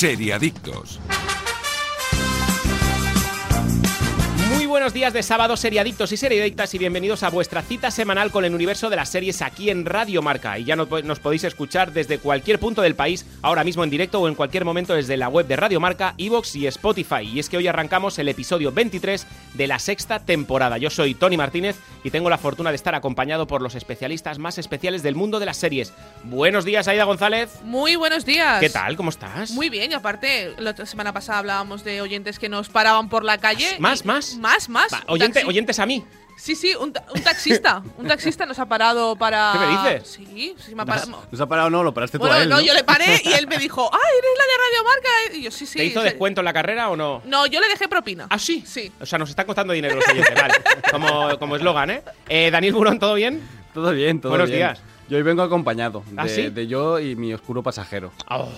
Seriadictos. Buenos días de sábado, seriadictos y seriadictas, y bienvenidos a vuestra cita semanal con el universo de las series aquí en Radio Marca. Y ya no- nos podéis escuchar desde cualquier punto del país, ahora mismo en directo o en cualquier momento desde la web de Radio Marca, Evox y Spotify. Y es que hoy arrancamos el episodio 23 de la sexta temporada. Yo soy Tony Martínez y tengo la fortuna de estar acompañado por los especialistas más especiales del mundo de las series. Buenos días, Aida González. Muy buenos días. ¿Qué tal? ¿Cómo estás? Muy bien, y aparte, la otra semana pasada hablábamos de oyentes que nos paraban por la calle. ¿Más, y- más? Más, más. Va, Un oyente- taxi- oyentes a mí. Sí, sí, un, ta- un taxista. un taxista nos ha parado para. ¿Qué me dices? Sí, sí, me ha parado. ¿Nos ha parado no? Lo paraste tú Bueno, a él, no, ¿no? yo le paré y él me dijo, ¡ah, eres la de Radio Marca! Y yo, sí, sí. ¿Te hizo sí. descuento en la carrera o no? No, yo le dejé propina. ¿Ah, sí? Sí. O sea, nos están costando dinero los oyentes, vale. Como como eslogan, ¿eh? Eh, Daniel Burón, ¿todo bien? Todo bien, todo Buenos bien. días. Yo hoy vengo acompañado de, ¿Ah, sí? de yo y mi oscuro pasajero. Oh,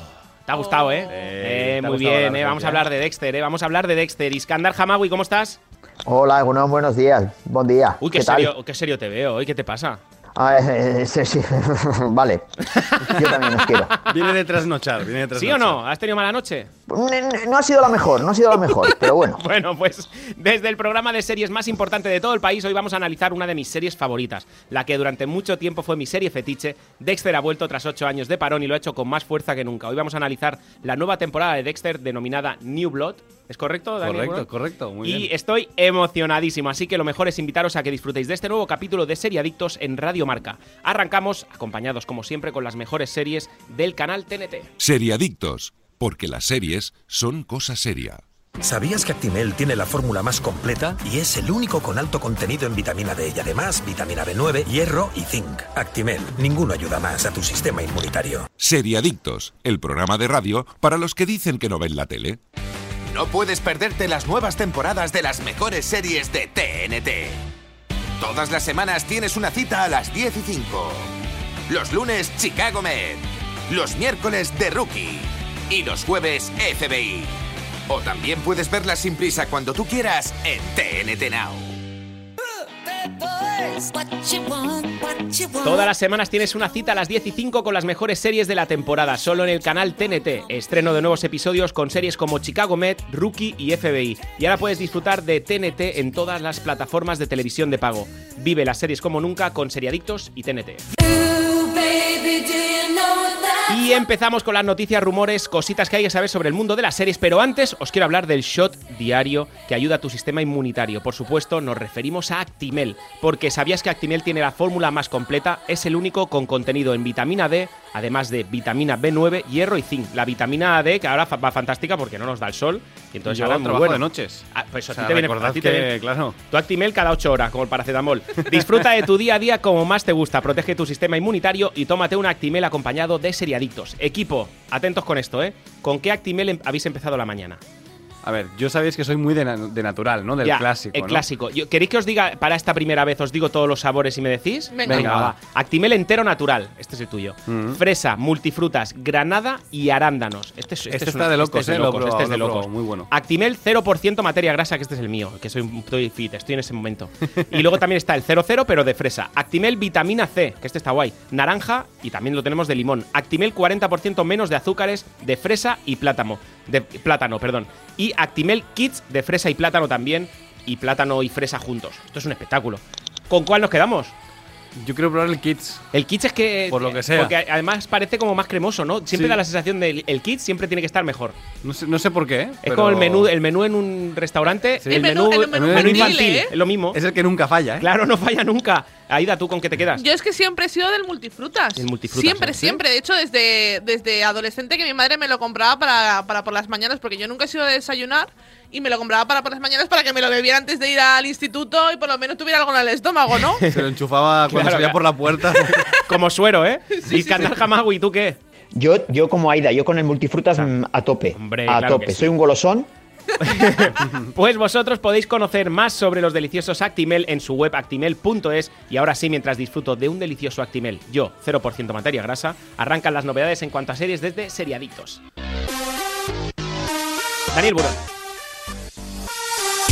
te ha gustado, ¿eh? Oh. Eh, ¿te ha muy gustado bien, eh, vamos a referencia? hablar de Dexter, ¿eh? Vamos a hablar de Dexter. Iskandar Hamawi, ¿cómo estás? Hola, buenos días. Buen día. Uy, qué, ¿Qué tal? serio, qué serio te veo hoy, ¿qué te pasa? Ah, eh, sí, sí. vale. Yo también os quiero. Viene de trasnochar, viene de trasnochar. ¿Sí o no? ¿Has tenido mala noche? No ha sido la mejor, no ha sido la mejor, pero bueno. Bueno, pues desde el programa de series más importante de todo el país, hoy vamos a analizar una de mis series favoritas, la que durante mucho tiempo fue mi serie fetiche. Dexter ha vuelto tras ocho años de parón y lo ha hecho con más fuerza que nunca. Hoy vamos a analizar la nueva temporada de Dexter denominada New Blood. ¿Es correcto, Daniel? Correcto, correcto, muy y bien. estoy emocionadísimo, así que lo mejor es invitaros a que disfrutéis de este nuevo capítulo de Serie Adictos en Radio Marca. Arrancamos, acompañados como siempre con las mejores series del canal TNT. Seriadictos. Porque las series son cosa seria. ¿Sabías que Actimel tiene la fórmula más completa y es el único con alto contenido en vitamina D y además vitamina B9, hierro y zinc? Actimel, ninguno ayuda más a tu sistema inmunitario. Seriadictos, el programa de radio para los que dicen que no ven la tele. No puedes perderte las nuevas temporadas de las mejores series de TNT. Todas las semanas tienes una cita a las 10 y 5. Los lunes, Chicago Med. Los miércoles, The Rookie. Y los jueves, FBI. O también puedes verlas sin prisa cuando tú quieras en TNT Now. Todas las semanas tienes una cita a las 10 y 5 con las mejores series de la temporada, solo en el canal TNT. Estreno de nuevos episodios con series como Chicago Med, Rookie y FBI. Y ahora puedes disfrutar de TNT en todas las plataformas de televisión de pago. Vive las series como nunca con Seriadictos y TNT. Y empezamos con las noticias, rumores, cositas que hay que saber sobre el mundo de las series, pero antes os quiero hablar del shot diario que ayuda a tu sistema inmunitario. Por supuesto, nos referimos a Actimel, porque sabías que Actimel tiene la fórmula más completa, es el único con contenido en vitamina D, además de vitamina B9, hierro y zinc. La vitamina D, que ahora va fantástica porque no nos da el sol, y entonces Yo ahora trabajo buena. de noches. Ah, pues a ti te viene, a ti te que, viene- claro, Tu Actimel cada 8 horas, como el paracetamol. Disfruta de tu día a día como más te gusta, protege tu sistema inmunitario y tómate un Actimel acompañado de seriadictos. Equipo, atentos con esto, ¿eh? ¿Con qué Actimel em- habéis empezado la mañana? A ver, yo sabéis que soy muy de, na- de natural, ¿no? Del Ya, clásico, El ¿no? clásico. Yo- ¿Queréis que os diga para esta primera vez, os digo todos los sabores y me decís? Venga. Venga, va. Actimel entero natural, este es el tuyo. Mm. Fresa, multifrutas, granada y arándanos. Este, es- este Este es está una- de locos, este es ¿eh? Locos, este es de probado, lo he locos. probado, muy bueno. Actimel 0% materia grasa, que este es el mío, que soy un estoy fit, estoy en ese momento. Y luego también está el 00, pero de fresa. Actimel vitamina C, que este está guay. Naranja y también lo tenemos de limón. Actimel 40% menos de azúcares de fresa y plátano. De plátano, perdón. Y Actimel Kids de fresa y plátano también. Y plátano y fresa juntos. Esto es un espectáculo. ¿Con cuál nos quedamos? Yo quiero probar el Kids. El Kids es que. Por lo que sea. Porque además parece como más cremoso, ¿no? Siempre Sí. da la sensación de el Kids siempre tiene que estar mejor. No sé, no sé por qué, ¿eh? Es pero como el menú, el menú en un restaurante. Sí. El, El menú, menú- el menú menú infantil. ¿eh? Es lo mismo. Es el que nunca falla, ¿eh? Claro, no falla nunca. Aida, ¿tú con qué te quedas? Yo es que siempre he sido del multifrutas. El multifrutas, Siempre, ¿eh? siempre. De hecho, desde, desde adolescente que mi madre me lo compraba para, para por las mañanas, porque yo nunca he sido de desayunar y me lo compraba para por las mañanas para que me lo bebiera antes de ir al instituto y por lo menos tuviera algo en el estómago, ¿no? Se lo enchufaba cuando Claro, salía claro. por la puerta. Como suero, ¿eh? y Candal Hamawi, ¿tú qué? Yo, yo como Aida, yo con el multifrutas mm, a tope. Hombre, a claro tope. que sí. Soy un golosón. Pues vosotros podéis conocer más sobre los deliciosos Actimel en su web actimel.es y ahora sí, mientras disfruto de un delicioso Actimel, yo, 0% materia grasa, arrancan las novedades en cuanto a series desde Seriadictos. Daniel Burón.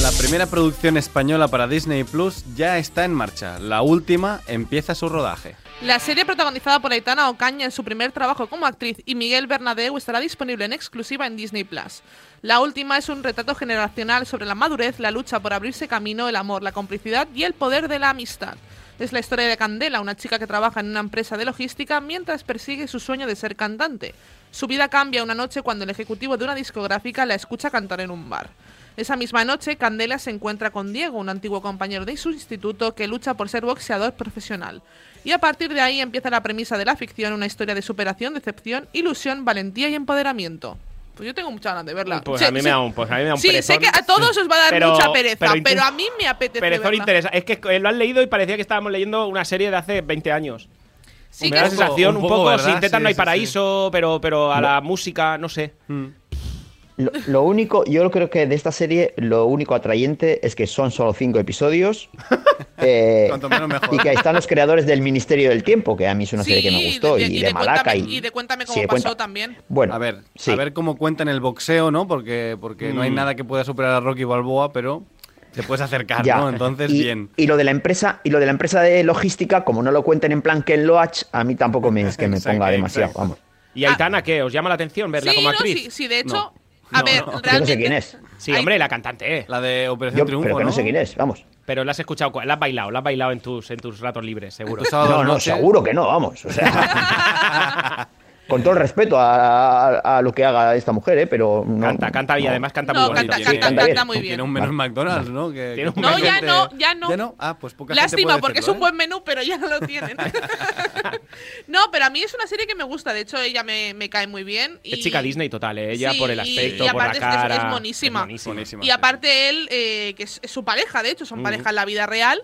La primera producción española para Disney Plus ya está en marcha. La última empieza su rodaje. La serie protagonizada por Aitana Ocaña en su primer trabajo como actriz y Miguel Bernadeu estará disponible en exclusiva en Disney Plus. La última es un retrato generacional sobre la madurez, la lucha por abrirse camino, el amor, la complicidad y el poder de la amistad. Es la historia de Candela, una chica que trabaja en una empresa de logística mientras persigue su sueño de ser cantante. Su vida cambia una noche cuando el ejecutivo de una discográfica la escucha cantar en un bar. Esa misma noche, Candela se encuentra con Diego, un antiguo compañero de su instituto que lucha por ser boxeador profesional. Y a partir de ahí empieza la premisa de la ficción, una historia de superación, decepción, ilusión, valentía y empoderamiento. Pues yo tengo mucha ganas de verla. Pues Sí, a mí sí. me da un, pues a mí me da un Sí, sé que a todos os va a dar Pero- mucha pereza, pero pero, a mí me apetece Perezón verla. interesa. Es que lo han leído y parecía que estábamos leyendo una serie de hace 20 años. Sí me que da la es- sensación un un poco, poco, ¿verdad? sin tetas Sí, no hay sí, paraíso, pero, pero a la música, no sé. Lo, lo único, yo creo que de esta serie, lo único atrayente es que son solo cinco episodios. eh, Cuanto menos mejor. y que ahí están los creadores del Ministerio del Tiempo, que a mí es una serie que me Sí, gustó, de- y, y de, de Malaca. Cuéntame- y, y de Cuéntame cómo sí, pasó Cuenta- también. Bueno, A ver, sí. a ver cómo cuentan el boxeo, ¿no? Porque, porque no hay Mm. nada que pueda superar a Rocky Balboa, pero te puedes acercar, Ya. ¿no? Entonces, y, bien. Y lo de la empresa, y lo de la empresa de logística, como no lo cuenten en plan Ken Loach, a mí tampoco me es que me Exacto, ponga demasiado. exacto. Vamos. ¿Y Ah. Aitana qué? ¿Os llama la atención verla sí, como no, actriz? sí, sí, de hecho, No. A No, ver, no. Yo no sé realmente. quién es. Sí, hombre, la cantante, ¿eh? La de Operación Yo, Triunfo, pero que no ¿no? sé quién es, vamos. Pero la has escuchado, la has bailado, la has bailado en tus, en tus ratos libres, seguro. No, no, noche. seguro que no, vamos. O sea, con todo el respeto a, a- a lo que haga esta mujer, ¿eh? Pero no, Canta, canta y no. además canta No, muy bonito. canta, sí, canta, canta muy bien. Tiene un menú en McDonald's, ¿no? Que, Tiene un. No, ya gente- no, ya no. ¿Ya no? Ah, pues poca gente Lástima, puede porque es un ¿eh? buen menú, pero ya no lo tienen. no, pero a mí es una serie que me gusta. De hecho, ella me, me cae muy bien. Y, Es chica Disney total, ¿eh? Ella Sí, por el y- aspecto, y por la aparte es que es- cara. es monísima. Buenísima, Y sí, aparte él, eh, que es, es su pareja, de hecho, son Mm. pareja en la vida real.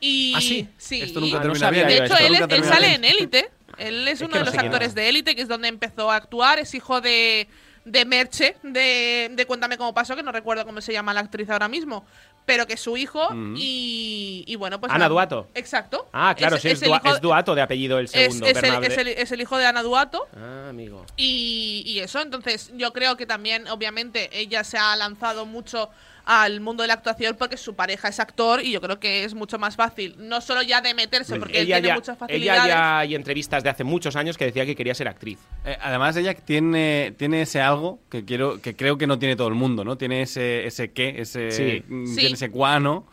Y ¿Ah, sí? sí. Esto nunca Ah, no termina sabía bien. de hecho, él, él sale en Élite. Él es Es uno de no los actores es. de Élite, que es donde empezó a actuar. Es hijo de, de Merche, de, de Cuéntame cómo pasó, que no recuerdo cómo se llama la actriz ahora mismo. Pero que es su hijo. Y, y bueno, pues. Ana. Duato. Exacto. Ah, claro, sí, es, Dua- hijo- es Duato de apellido el segundo. es el- el- es el hijo de Ana Duato. Ah, amigo. Y, y eso, entonces yo creo que también, obviamente, ella se ha lanzado mucho al mundo de la actuación porque su pareja es actor y yo creo que es mucho más fácil, no solo ya de meterse, porque él Ella tiene ya, muchas ella facilidades. ya hay entrevistas de hace muchos años que decía que quería ser actriz. Eh, además, ella tiene, tiene ese algo que quiero que creo que no tiene todo el mundo, ¿no? Tiene ese, ese qué, ese, Sí. mm, Sí. tiene ese cuano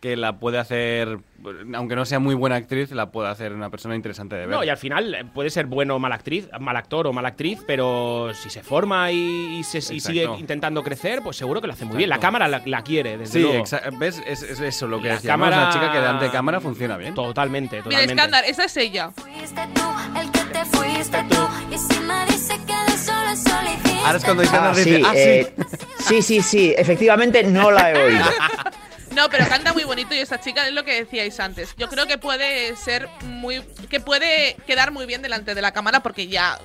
que la puede hacer, aunque no sea muy buena actriz, la puede hacer una persona interesante de ver. No, y al final eh, puede ser bueno o mal actriz, mal actor o mal actriz, pero si se forma y, y se, y sigue intentando crecer, pues seguro que lo hace muy bien. La cámara la, la quiere, desde Sí, luego. exa- ¿ves? Es, es eso lo que La decíamos, cámara- una chica que delante de cámara funciona bien. Totalmente, Mira, totalmente. escándalo, esa es ella. Fuiste tú, el que te fuiste tú. Y si me dice que de Ahora es cuando Ah, dice, sí, ah, eh, sí, sí, sí, efectivamente no la he oído. No, pero canta muy bonito y esta chica es lo que decíais antes. Yo creo que puede ser muy. que puede quedar muy bien delante de la cámara porque ya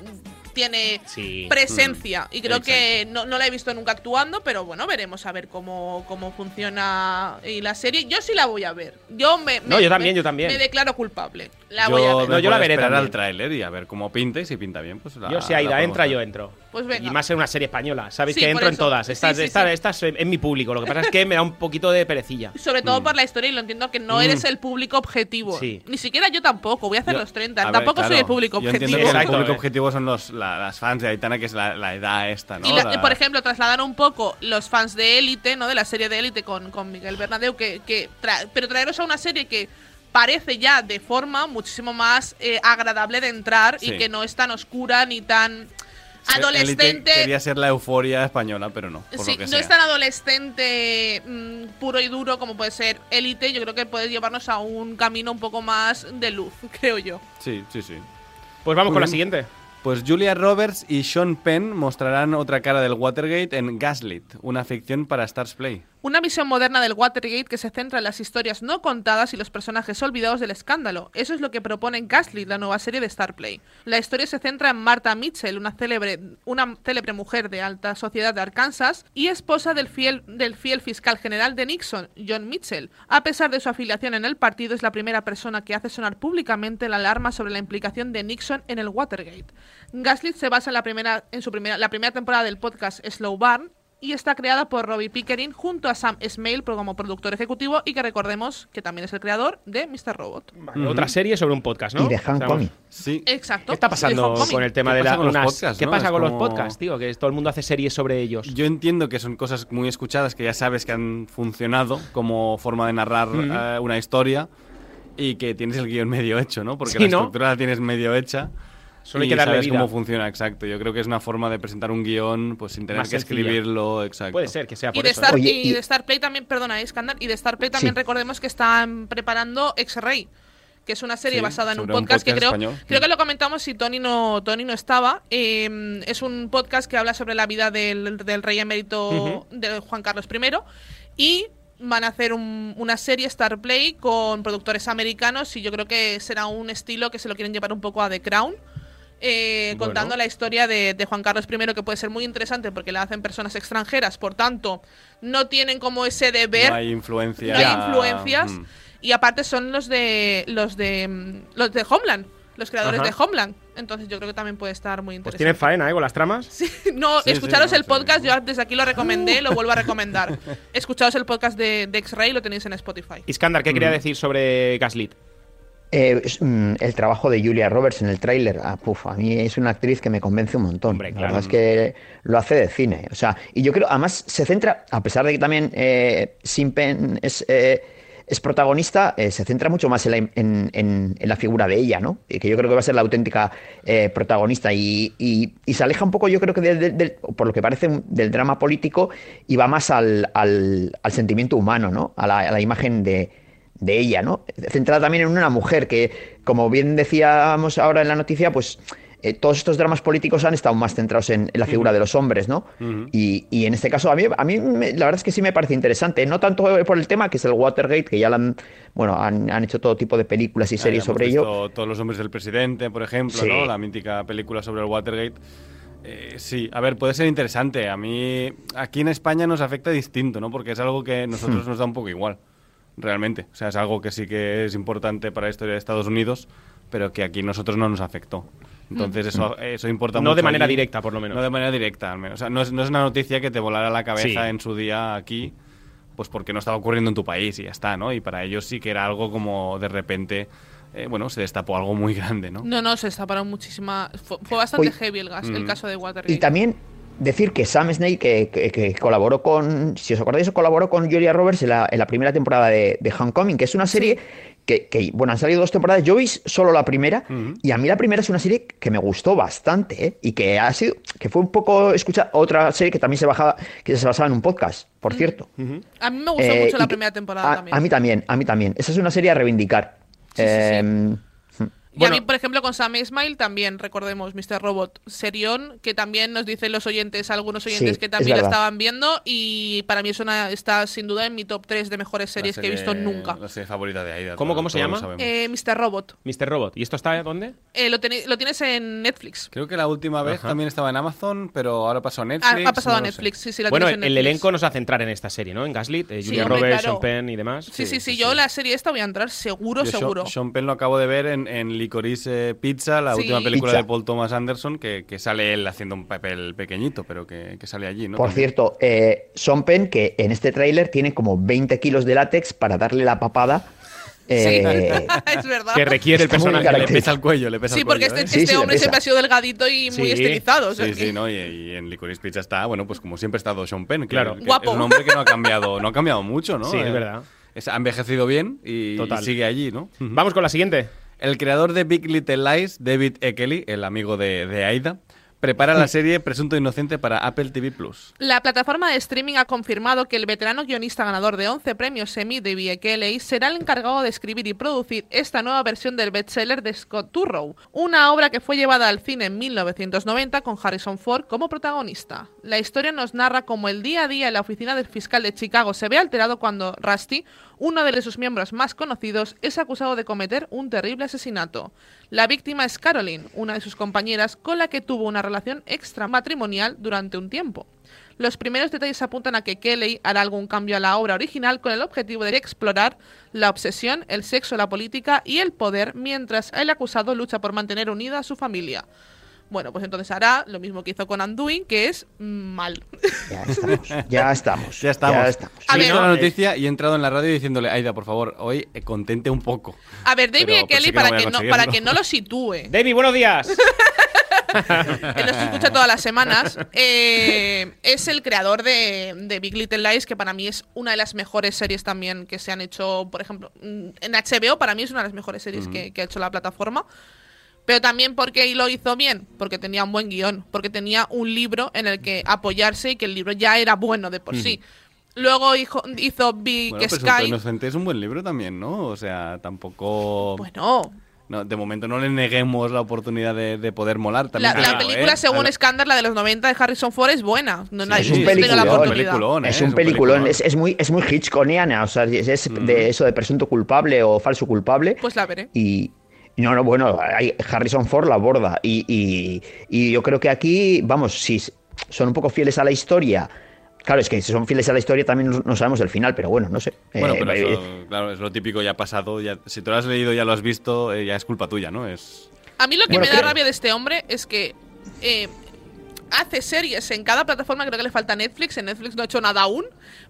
tiene Sí. presencia. Y creo Exacto. que no, no la he visto nunca actuando, pero bueno, veremos a ver cómo, cómo funciona y la serie. Yo sí la voy a ver. Yo me. No, me- yo también, me- yo también. Me declaro culpable. La yo, voy a ver. No, yo la veré esperar también. al tráiler y a ver cómo pinta y si pinta bien, pues la Yo si Aida entra, ver. yo entro. Pues venga. Y más en una serie española. Sabéis Sí, que entro en todas. Estas, sí, esta- sí. estas es mi público. Lo que pasa es que me da un poquito de perecilla. Sobre todo por la historia y lo entiendo que no Mm. eres el público objetivo. Sí. Ni siquiera yo tampoco. Voy a hacer Yo- los 30. a ver, tampoco soy el público Yo objetivo. entiendo que el público objetivo son los, la- las fans de Aitana, que es la, la edad esta, ¿no? Y la- La- por ejemplo, trasladar un poco los fans de Élite, ¿no? De la serie de Élite con, con Miguel Bernadeu, que, que tra- pero traeros a una serie que parece ya de forma muchísimo más eh, agradable de entrar Sí. y que no es tan oscura ni tan adolescente. Quería ser la euforia española, pero no, por Sí, lo que no sea. es tan adolescente mm, puro y duro como puede ser Élite. Yo creo que puede llevarnos a un camino un poco más de luz, creo yo. Sí, sí, sí. Pues vamos con la siguiente. Pues Julia Roberts y Sean Penn mostrarán otra cara del Watergate en Gaslit, una ficción para Stars Play. Una visión moderna del Watergate que se centra en las historias no contadas y los personajes olvidados del escándalo. Eso es lo que propone Gaslit, la nueva serie de Starplay. La historia se centra en Martha Mitchell, una célebre, mujer de alta sociedad de Arkansas y esposa del fiel, fiscal general de Nixon, John Mitchell. A pesar de su afiliación en el partido, es la primera persona que hace sonar públicamente la alarma sobre la implicación de Nixon en el Watergate. Gaslit se basa en, la primera, su primera, la primera temporada del podcast Slow Burn y está creada por Robbie Pickering junto a Sam Esmail como productor ejecutivo y que recordemos que también es el creador de Mr. Robot. Vale, Otra serie sobre un podcast, ¿no? Y de Homecoming. Sí. Exacto. ¿Qué está pasando con el tema ¿Qué de la, con los unas- podcasts, ¿Qué no? pasa Es con los podcasts, tío? Que todo el mundo hace series sobre ellos. Yo entiendo que son cosas muy escuchadas que ya sabes que han funcionado como forma de narrar eh, una historia y que tienes el guion medio hecho, ¿no? Porque Sí, la ¿no? estructura la tienes medio hecha. Solo hay y que darle sabes vida. cómo funciona, exacto. Yo creo que es una forma de presentar un guion pues sin tener Más que sencilla. escribirlo, exacto. Puede ser que sea Y por de, eso. Star, Oye, y y- de Star Play también, perdona, eh, Skandar, y de Star Play también Sí. recordemos que están preparando X-Ray, que es una serie Sí, basada en un podcast, que creo, español. creo que lo comentamos si Tony no, Tony no estaba. Eh, es un podcast que habla sobre la vida del, del rey emérito Ujú. de Juan Carlos I y van a hacer un- una serie Star Play con productores americanos y yo creo que será un estilo que se lo quieren llevar un poco a The Crown. Eh, Bueno. contando la historia de, de Juan Carlos I, que puede ser muy interesante porque la hacen personas extranjeras, por tanto, no tienen como ese deber, No hay influencia. no hay influencias, Mm. y aparte son los de los de los de Homeland, los creadores Ajá. de Homeland. Entonces yo creo que también puede estar muy Pues interesante. tienen faena, ¿eh? Con las tramas. Sí, no, Sí, escucharos sí, no, el sí. podcast, yo desde aquí lo recomendé, lo vuelvo a recomendar. Escucharos el podcast de, de X-Ray, lo tenéis en Spotify. Iskandar, ¿qué Mm. quería decir sobre Gaslit? Eh, mm, el trabajo de Julia Roberts en el tráiler, ah, puf, a mí es una actriz que me convence un montón. Hombre, La verdad es que lo hace de cine. O sea, y yo creo, además, se centra, a pesar de que también eh, Simpen es, eh, es protagonista, eh, se centra mucho más en la, en, en- en la figura de ella, ¿no? Y que yo creo que va a ser la auténtica protagonista. Y, y- y se aleja un poco, yo creo que, del- del- del- por lo que parece, del drama político y va más al, al- al sentimiento humano, ¿no? A la, a la imagen de de ella, ¿no? Centrada también en una mujer que, como bien decíamos ahora en la noticia, pues eh, todos estos dramas políticos han estado más centrados en, en la figura de los hombres, ¿no? y, y en este caso, a mí, a mí me- la verdad es que sí me parece interesante, no tanto por el tema, que es el Watergate, que ya han, bueno, han, han hecho todo tipo de películas y series sobre ello. Todos los hombres del presidente, por ejemplo, Sí. ¿no? La mítica película sobre el Watergate. Eh, sí, a ver, puede ser interesante. A mí, aquí en España nos afecta distinto, ¿no? Porque es algo que a nosotros nos da un poco igual, realmente. O sea, es algo que sí que es importante para la historia de Estados Unidos, pero que aquí nosotros no nos afectó. Entonces eso, eso importa mucho. No de manera allí. directa, por lo menos. No de manera directa, al menos. O sea, no es, no es una noticia que te volara la cabeza Sí. en su día aquí, pues porque no estaba ocurriendo en tu país y ya está, ¿no? Y para ellos sí que era algo como de repente, eh, bueno, se destapó algo muy grande, ¿no? No, no, se destaparon muchísima. Fue, fue bastante heavy el gas, el mm. caso de Watergate. Y también decir que Sam Snake, que, que- que colaboró con, si os acordáis, colaboró con Julia Roberts en la, en la primera temporada de, de Homecoming, que es una serie que, que, bueno, han salido dos temporadas, yo vi solo la primera, y a mí la primera es una serie que me gustó bastante, ¿eh? y que ha sido, que fue un poco escuchar otra serie que también se bajaba, que se basaba en un podcast, por cierto. A mí me gustó Eh, mucho la primera temporada a, también. a mí también, a mí también. Esa es una serie a reivindicar. Sí, sí, sí. Y Bueno. a mí, por ejemplo, con Sam Ismail también, recordemos, Mr. Robot Serión, que también nos dicen los oyentes, algunos oyentes Sí, que es también lo verdad. estaban viendo, y para mí es una, está sin duda en mi top 3 de mejores series La que he visto nunca. La serie favorita de Aida. ¿Cómo- cómo se llama? Eh, Mr. Robot. Mr. Robot. ¿Y esto está dónde? Eh, lo, tienes en Netflix. Creo que la última vez Ajá. también estaba en Amazon, pero ahora pasó a Ha, Netflix. ha pasado no a. Netflix, sí, sí, la Bueno, tienes en el elenco nos hace entrar en esta serie, ¿no? En Gaslit, eh, Sí, Julia hombre, Roberts, claro. Sean Penn y demás. Sí, sí, sí, sí, yo sí. la serie esta voy a entrar seguro, Yo seguro. Sean Penn lo acabo de ver en, en Licorice Pizza, la Sí. última película Pizza. de Paul Thomas Anderson, que, que sale él haciendo un papel pequeñito, pero que, que sale allí, ¿no? Por También. cierto, eh, Sean Penn, que en este tráiler tiene como 20 kilos de látex para darle la papada. eh, es verdad. Que requiere el Está personaje. Le pesa el cuello, le pesa Sí, el porque cuello, este, ¿eh? Sí, este sí, hombre siempre ha sido delgadito y muy Sí. estilizado. o sea Sí, que- sí, ¿no? Y, y en Licorice Pizza está, bueno, pues como siempre ha estado Sean Penn, Claro. que Guapo. es un hombre que no ha cambiado, no ha cambiado mucho, ¿no? Sí, es Eh, verdad. es- ha envejecido bien y, Total. y sigue allí, ¿no? Vamos con la siguiente. El creador de Big Little Lies, David Ekeli, el amigo de, de Aida, prepara la serie Presunto Inocente para Apple TV Plus. La plataforma de streaming ha confirmado que el veterano guionista ganador de 11 premios Emmy, David Kelly, será el encargado de escribir y producir esta nueva versión del bestseller de Scott Turrow, una obra que fue llevada al cine en 1990 con Harrison Ford como protagonista. La historia nos narra cómo el día a día en la oficina del fiscal de Chicago se ve alterado cuando Rusty, uno de sus miembros más conocidos, es acusado de cometer un terrible asesinato. La víctima es Caroline, una de sus compañeras con la que tuvo una relación extramatrimonial durante un tiempo. Los primeros detalles apuntan a que Kelly hará algún cambio a la obra original con el objetivo de explorar la obsesión, el sexo, la política y el poder mientras el acusado lucha por mantener unida a su familia. Bueno, pues entonces hará lo mismo que hizo con Undoing, que es mm, mal. Ya estamos, ya estamos. Ya estamos. Ya estamos. A He ver, visto la noticia y he entrado en la radio diciéndole, Aida, por favor, hoy eh, contente un poco. A ver, David Pero- y pero Kelly, sí que para, que no, para que no lo sitúe, David, buenos días. que nos escucha todas las semanas, eh, es el creador de, de Big Little Lies, que para mí es una de las mejores series también que se han hecho, por ejemplo, mm, en HBO, para mí es una de las mejores series que, que ha hecho la plataforma. Pero también porque lo hizo bien, porque tenía un buen guion, porque tenía un libro en el que apoyarse y que el libro ya era bueno de por sí. Luego hijo- hizo Big Bueno, Presunto Sky. Inocente es un buen libro también, ¿no? O sea, tampoco... Bueno, No, de momento no le neguemos la oportunidad de, de poder molar. También la, la digo, película, ¿eh? según A la- Scandal, la de los 90 de Harrison Ford, es buena. No, nadie es un tenido la peliculón, oportunidad. peliculón, ¿eh? Es un peliculón, es, es muy, es muy Hitchconiana, o sea, es, es Mm. de eso de presunto culpable o falso culpable. Pues la veré. Y no, no, bueno, hay- Harrison Ford la aborda. Y, y- y yo creo que aquí, vamos, si son un poco fieles a la historia. Claro, es que si son fieles a la historia también no- sabemos el final, pero bueno, no sé. Bueno, Eh, pero eh, eso, claro, es lo típico, ya ha pasado. Ya, si tú lo has leído, ya lo has visto, eh, ya es culpa tuya, ¿no? Es... A mí lo que Bueno, me da creo- rabia de este hombre es que eh, hace series en cada plataforma, creo que le falta Netflix, en Netflix no ha hecho nada aún,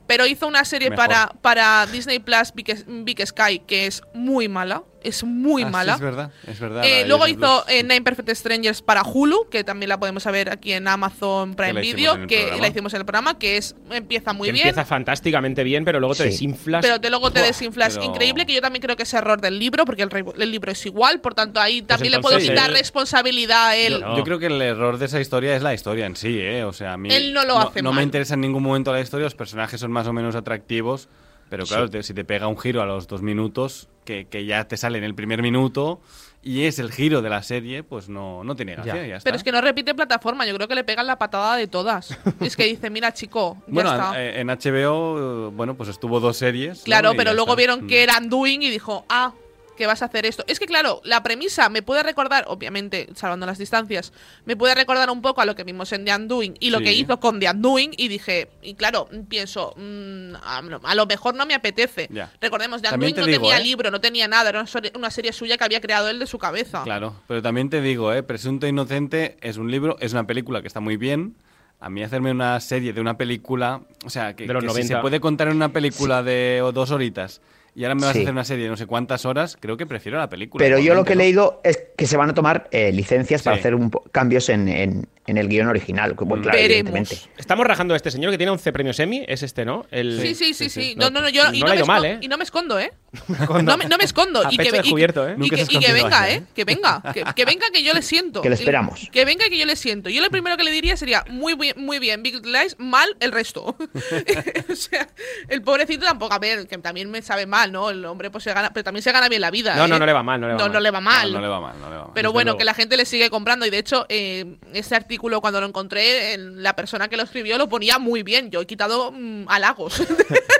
pero hizo una serie Mejor. para, para Disney Plus Big, Big Sky que es muy mala, es muy Ah, sí, mala. es verdad, es verdad. Eh, luego hizo eh, Nine Perfect Strangers para Hulu, que también la podemos ver aquí en Amazon Prime Video, que programa. la hicimos en el programa, que es empieza muy que bien. empieza fantásticamente bien, pero luego te Sí. desinflas. Pero te luego te desinflas. pero- Increíble que yo también creo que es error del libro, porque el, el libro es igual, por tanto ahí también le puedo entonces quitar él- responsabilidad a él. No. Yo creo que el error de esa historia es la historia en sí, ¿eh? O sea, a mí. Él no lo hace No mal. me interesa en ningún momento la historia, los personajes son más o menos atractivos, pero claro, te- si te pega un giro a los dos minutos, que, que ya te sale en el primer minuto, y es el giro de la serie, pues no, no tiene gracia, Ya. ya, está. Pero es que no repite plataforma, yo creo que le pegan la patada de todas. es que dice, mira chico, ya Bueno, está. eh, en HBO, bueno, pues estuvo dos series. ¿no? claro, Y pero luego está. vieron Mm. que era Undoing y dijo, ah, que vas a hacer esto. Es que claro, la premisa me puede recordar, obviamente, salvando las distancias, me puede recordar un poco a lo que vimos en The Undoing y lo Sí. que hizo con The Undoing y dije, y claro, pienso, mm, a, lo- mejor no me apetece. Ya. Recordemos, The También Undoing te no digo, tenía ¿eh? libro, no tenía nada, era una, serie- suya que había creado él de su cabeza. Claro, pero también te digo, ¿eh? Presunto Inocente es un libro, es una película que está muy bien. A mí hacerme una serie de una película, o sea, que, De los que si 90. se puede contar en una película de o dos horitas y ahora me vas Sí. a hacer una serie de no sé cuántas horas, creo que prefiero la película. Pero yo lo que he leído es que se van a tomar eh, licencias para hacer un cambios en, en- en el guion original. que, bueno, claro, Veremos. evidentemente. Estamos rajando a este señor que tiene 11 premios Emmy, es este, ¿no? El... Sí, sí, sí, sí. No, no, no, yo No y, no ha me ido mal, ¿eh? y no me escondo, ¿eh? No me, no me escondo. A y pecho que, y- descubierto, ¿eh? y que- y que venga, ¿eh? ¿eh? Que venga. Que, que venga que yo le siento. Que le esperamos. Que venga que yo le siento. Yo lo primero que le diría sería, muy bien, muy bien, Big Lies, mal el resto. o sea, el pobrecito tampoco, a ver, que también me sabe mal, ¿no? El hombre pues se gana, pero también se gana bien la vida. No, no, ¿eh? no le va mal, no le va no, mal. no le va mal. No, no le va mal, no le va mal. Pero Desde bueno, luego. que la gente le sigue comprando. Y de hecho, eh, ese artículo cuando lo encontré, en- la persona que lo escribió lo ponía muy bien. Yo he quitado mm, halagos.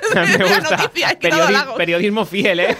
Me gusta. noticia, he quitado Periodi- halagos. periodismo fiel, ¿eh?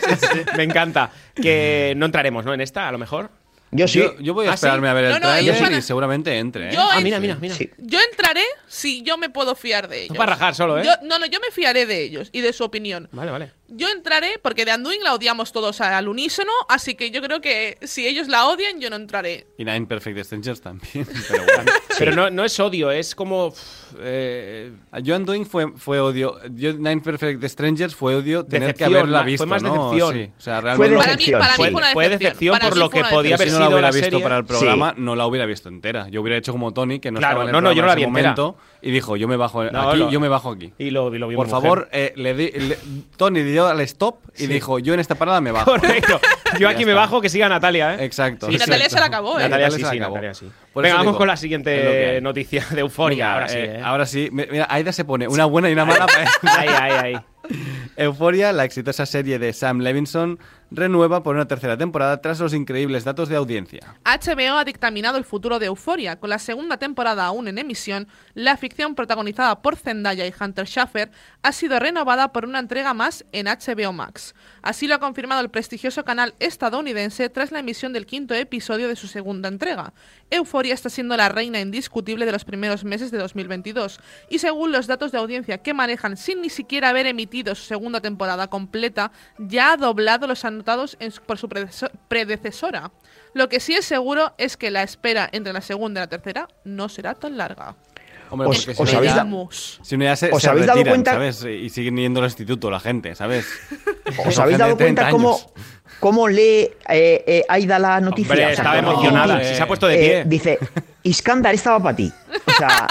Me encanta. Que no entraremos, ¿no? En esta, a lo mejor. Yo sí. Yo, yo voy a ¿Ah, sí? esperarme a ver el No, no, tráiler ellos van a- y seguramente entre, ¿eh? Yo Ah, mira, mira, mira. Sí. Yo entraré si yo me puedo fiar de ellos. para rajar solo, ¿eh? Yo- no, no, yo me fiaré de ellos y de su opinión. Vale, vale. Yo entraré porque de Anduin la odiamos todos al unísono, así que yo creo que si ellos la odian, yo no entraré. Y Nine Perfect Strangers también. Pero bueno. Pero no, no es odio, es como. Eh, Yo Undoing fue, fue odio. Yo Nine Perfect Strangers fue odio tener Decepción, que haberla ma- fue visto. más ¿no? decepción. Sí, o sea, Fue realmente. Para mí, decepción, para mí sí. fue una Fue decepción. decepción Para por lo fue que podía Yo haber si decepción. no la sido hubiera la visto serie. para el programa, no la hubiera visto entera. Yo hubiera hecho como Tony, que no Claro, estaba en el no, no, yo no programa la en vi ese entera. momento, y dijo, yo me bajo No, aquí, lo- yo me bajo aquí. Y lo, y lo vi Por favor, eh, le di, le- Tony dio al stop y Sí. dijo, yo en esta parada me bajo. Correcto. Yo aquí me bajo, que siga Natalia, ¿eh? Exacto. Y Natalia se la acabó, ¿eh? Natalia sí, se la sí, acabó. Natalia sí. Venga, vamos digo, con la siguiente noticia de euforia. Ahora sí, eh, ¿eh? ahora sí. Mi- Mira, Aida se pone una buena y una mala para Ahí, ahí, ahí. Euforia, la exitosa serie de Sam Levinson, renueva por una tercera temporada tras los increíbles datos de audiencia. HBO ha dictaminado el futuro de Euforia. Con la segunda temporada aún en emisión, la ficción protagonizada por Zendaya y Hunter Schaffer ha sido renovada por una entrega más en HBO Max. Así lo ha confirmado el prestigioso canal estadounidense tras la emisión del quinto episodio de su segunda entrega. Euforia está siendo la reina indiscutible de los primeros meses de 2022 y según los datos de audiencia que manejan sin ni siquiera haber emitido su segunda temporada completa, ya ha doblado los, an- cortados en su- por su predecesora. Lo que sí es seguro es que la espera entre la segunda y la tercera no será tan larga. Hombre, Os- si no habéis da- si no ya se, ¿Os se habéis dado cuenta- ¿sabes? Y siguen yendo al instituto la gente, ¿sabes? ¿Os habéis dado de 30 cuenta cómo, cómo lee eh, eh, Aida la noticia? Hombre, O sea, estaba emocionada. eh, se ha puesto de Eh, pie. dice, Iskandar estaba para ti. O sea,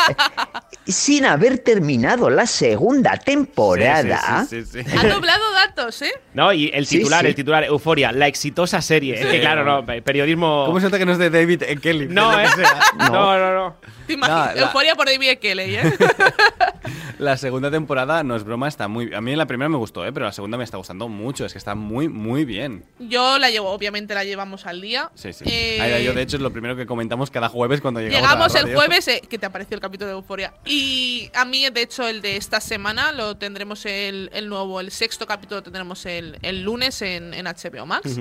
sin haber terminado la segunda temporada. Sí, sí, sí, sí. Ha doblado datos, ¿eh? No, y el titular, sí. el titular, Euforia, la exitosa serie. es que claro, no, periodismo. ¿Cómo se nota que no es de David E. Kelly? No, eh. No, no, no. Te imaginas, No, la- Euforia por David Kelly, ¿eh? La segunda temporada, no es broma, está muy... A mí la primera me gustó, ¿eh? Pero la segunda me está gustando mucho. Es que está muy, muy bien. Yo la llevo, obviamente la llevamos al día. Sí, sí. Eh, Aida y yo, de hecho, es lo primero que comentamos cada jueves cuando llegamos a la Llegamos el jueves, eh, que te apareció el capítulo de Euforia. Y a mí, de hecho, el de esta semana lo tendremos el, el nuevo, el sexto capítulo lo tendremos el, el lunes en, en HBO Max.